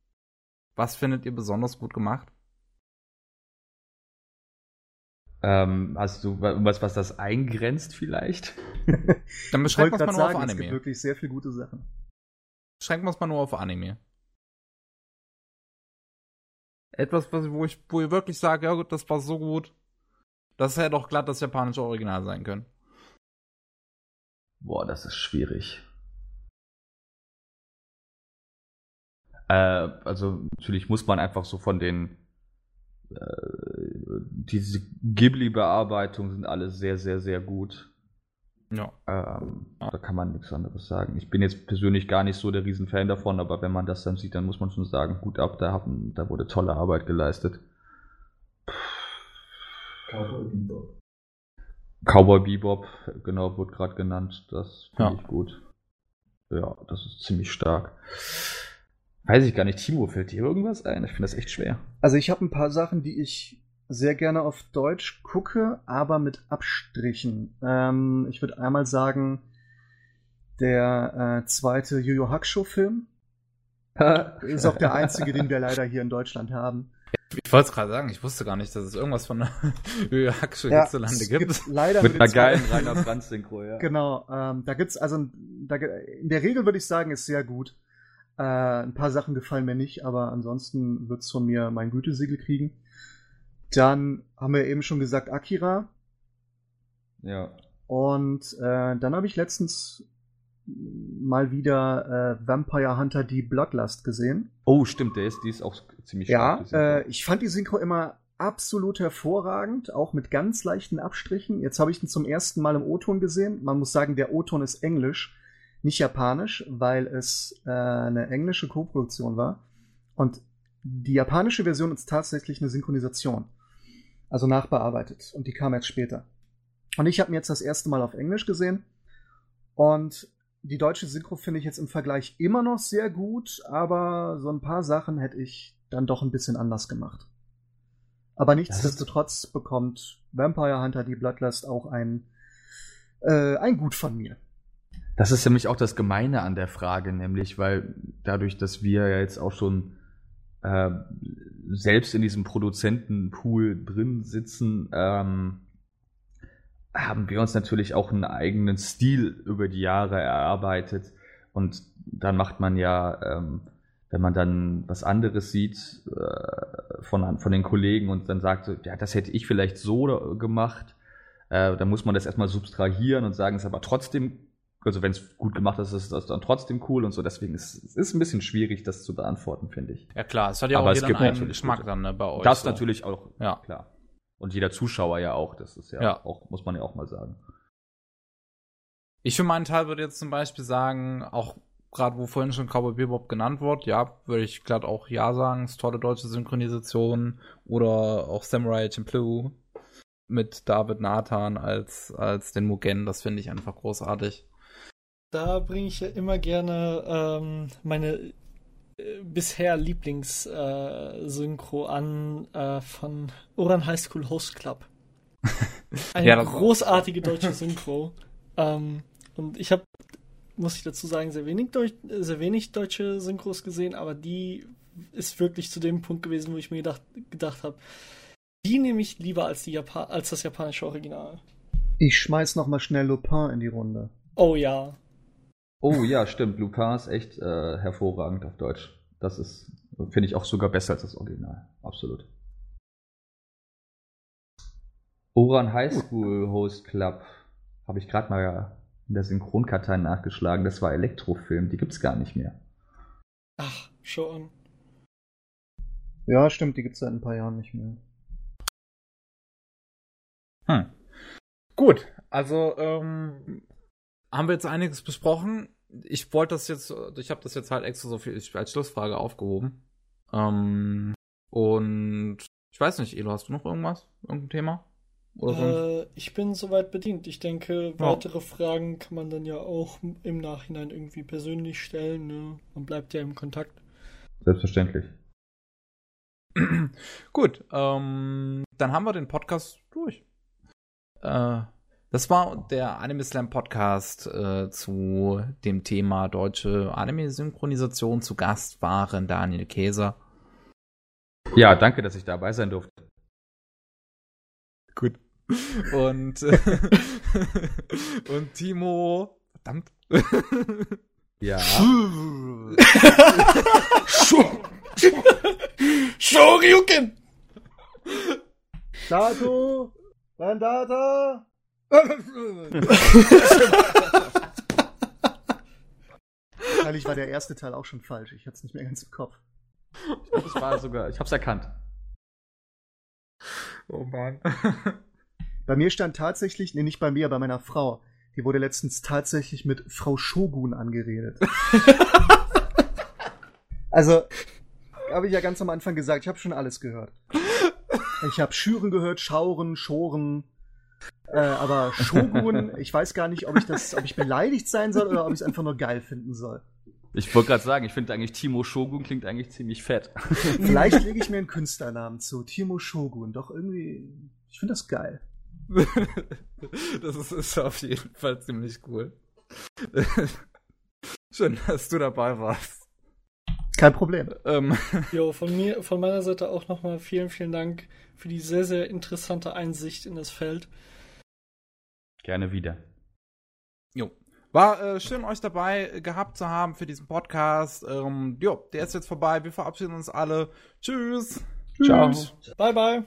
Was findet ihr besonders gut gemacht? Ähm, hast du was, was das eingrenzt vielleicht? Dann beschränken wir es mal nur sagen, auf Anime. Es gibt wirklich sehr viele gute Sachen. Schränken wir es mal nur auf Anime. Etwas, was, wo ich, wo ich wirklich sage, ja gut, das war so gut. Das hätte doch glatt das japanische Original sein können. Boah, das ist schwierig. Äh, also natürlich muss man einfach so von den diese Ghibli-Bearbeitungen sind alle sehr, sehr, sehr gut. Ja. Ähm, da kann man nichts anderes sagen. Ich bin jetzt persönlich gar nicht so der Riesenfan davon, aber wenn man das dann sieht, dann muss man schon sagen, gut ab, da, haben, da wurde tolle Arbeit geleistet. Cowboy Bebop. Cowboy Bebop, genau, wurde gerade genannt. Das finde ja. ich gut. Ja, das ist ziemlich stark. Weiß ich gar nicht. Timo, fällt dir irgendwas ein? Ich finde das echt schwer. Also ich habe ein paar Sachen, die ich sehr gerne auf Deutsch gucke, aber mit Abstrichen. Ähm, ich würde einmal sagen, der äh, zweite Yu Yu Hakusho-Film ist auch der einzige, den wir leider hier in Deutschland haben. Ich wollte es gerade sagen, ich wusste gar nicht, dass es irgendwas von Yu Hakusho ja, hierzulande gibt. gibt. Leider mit einer geilen Rainer Franz Synchro, ja. Genau, ähm, da gibt's also da, in der Regel würde ich sagen, ist sehr gut. Äh, ein paar Sachen gefallen mir nicht, aber ansonsten wird es von mir mein Gütesiegel kriegen. Dann haben wir eben schon gesagt Akira. Ja. Und äh, dann habe ich letztens mal wieder äh, Vampire Hunter die Bloodlust gesehen. Oh, stimmt, der ist, die ist auch ziemlich Ja, äh, ich fand die Synchro immer absolut hervorragend, auch mit ganz leichten Abstrichen. Jetzt habe ich ihn zum ersten Mal im O-Ton gesehen. Man muss sagen, der O-Ton ist englisch, nicht japanisch, weil es äh, eine englische Koproduktion war. Und die japanische Version ist tatsächlich eine Synchronisation. Also nachbearbeitet. Und die kam jetzt später. Und ich habe mir jetzt das erste Mal auf Englisch gesehen. Und die deutsche Synchro finde ich jetzt im Vergleich immer noch sehr gut, aber so ein paar Sachen hätte ich dann doch ein bisschen anders gemacht. Aber nichtsdestotrotz bekommt Vampire Hunter die Bloodlust auch ein, äh, ein Gut von mir. Das ist nämlich auch das Gemeine an der Frage, nämlich, weil dadurch, dass wir ja jetzt auch schon äh, selbst in diesem Produzentenpool drin sitzen, ähm, haben wir uns natürlich auch einen eigenen Stil über die Jahre erarbeitet. Und dann macht man ja, ähm, wenn man dann was anderes sieht äh, von, von den Kollegen und dann sagt, ja, das hätte ich vielleicht so gemacht, äh, dann muss man das erstmal subtrahieren und sagen, es ist aber trotzdem, also wenn es gut gemacht ist, ist das dann trotzdem cool und so. Deswegen ist es ist ein bisschen schwierig, das zu beantworten, finde ich. Ja klar, es hat ja aber auch jeder einen Geschmack dann ne, bei euch. Das so. natürlich auch, ja. klar. Und jeder Zuschauer ja auch, das ist ja, ja. auch, muss man ja auch mal sagen. Ich für meinen Teil würde jetzt zum Beispiel sagen, auch gerade wo vorhin schon Cowboy Bebop genannt wurde, ja, würde ich glatt auch ja sagen, ist tolle deutsche Synchronisation oder auch Samurai Champloo mit David Nathan als, als den Mugen, das finde ich einfach großartig. Da bringe ich ja immer gerne ähm, meine bisher Lieblings-Synchro äh, an äh, von Oran High School Host Club. Eine ja, großartige deutsche Synchro. ähm, und ich habe, muss ich dazu sagen, sehr wenig, Deu sehr wenig deutsche Synchros gesehen, aber die ist wirklich zu dem Punkt gewesen, wo ich mir gedacht, gedacht habe, die nehme ich lieber als, die Japan als das japanische Original. Ich schmeiß noch mal schnell Lupin in die Runde. Oh ja. Oh ja, stimmt. Lupin ist echt äh, hervorragend auf Deutsch. Das ist, finde ich, auch sogar besser als das Original. Absolut. Oran High School Host Club habe ich gerade mal in der Synchronkartei nachgeschlagen. Das war Elektrofilm. Die gibt es gar nicht mehr. Ach, schon. Ja, stimmt. Die gibt es seit ein paar Jahren nicht mehr. Hm. Gut, also ähm, haben wir jetzt einiges besprochen. Ich wollte das jetzt, ich habe das jetzt halt extra so viel als Schlussfrage aufgehoben. Ähm, und ich weiß nicht, Elo, hast du noch irgendwas? Irgendein Thema? Äh, ich bin soweit bedient. Ich denke, weitere ja. Fragen kann man dann ja auch im Nachhinein irgendwie persönlich stellen. Ne? Man bleibt ja im Kontakt. Selbstverständlich. Gut, ähm, dann haben wir den Podcast durch. Äh, das war der Anime Slam Podcast äh, zu dem Thema deutsche Anime-Synchronisation. Zu Gast waren Daniel Käser. Ja, danke, dass ich dabei sein durfte. Gut. Und, äh, und Timo. Verdammt. Ja. Shoryuken! Dato! Bandata! Wahrscheinlich war der erste Teil auch schon falsch. Ich hatte es nicht mehr ganz im Kopf. Ich glaube, es war sogar. Ich habe es erkannt. Oh Mann. Bei mir stand tatsächlich, nee, nicht bei mir, bei meiner Frau. Die wurde letztens tatsächlich mit Frau Shogun angeredet. also, habe ich ja ganz am Anfang gesagt, ich habe schon alles gehört. Ich habe Schüren gehört, Schauren, Schoren, äh, aber Shogun, ich weiß gar nicht, ob ich das, ob ich beleidigt sein soll oder ob ich es einfach nur geil finden soll. Ich wollte gerade sagen, ich finde eigentlich Timo Shogun klingt eigentlich ziemlich fett. Vielleicht lege ich mir einen Künstlernamen zu. Timo Shogun. Doch irgendwie, ich finde das geil. das ist, ist auf jeden Fall ziemlich cool. Schön, dass du dabei warst. Kein Problem. Ähm. Jo, von mir, von meiner Seite auch nochmal vielen, vielen Dank für die sehr, sehr interessante Einsicht in das Feld. Gerne wieder. Jo. War äh, schön, euch dabei gehabt zu haben für diesen Podcast. Ähm, jo, der ist jetzt vorbei. Wir verabschieden uns alle. Tschüss. Ciao. Bye, bye.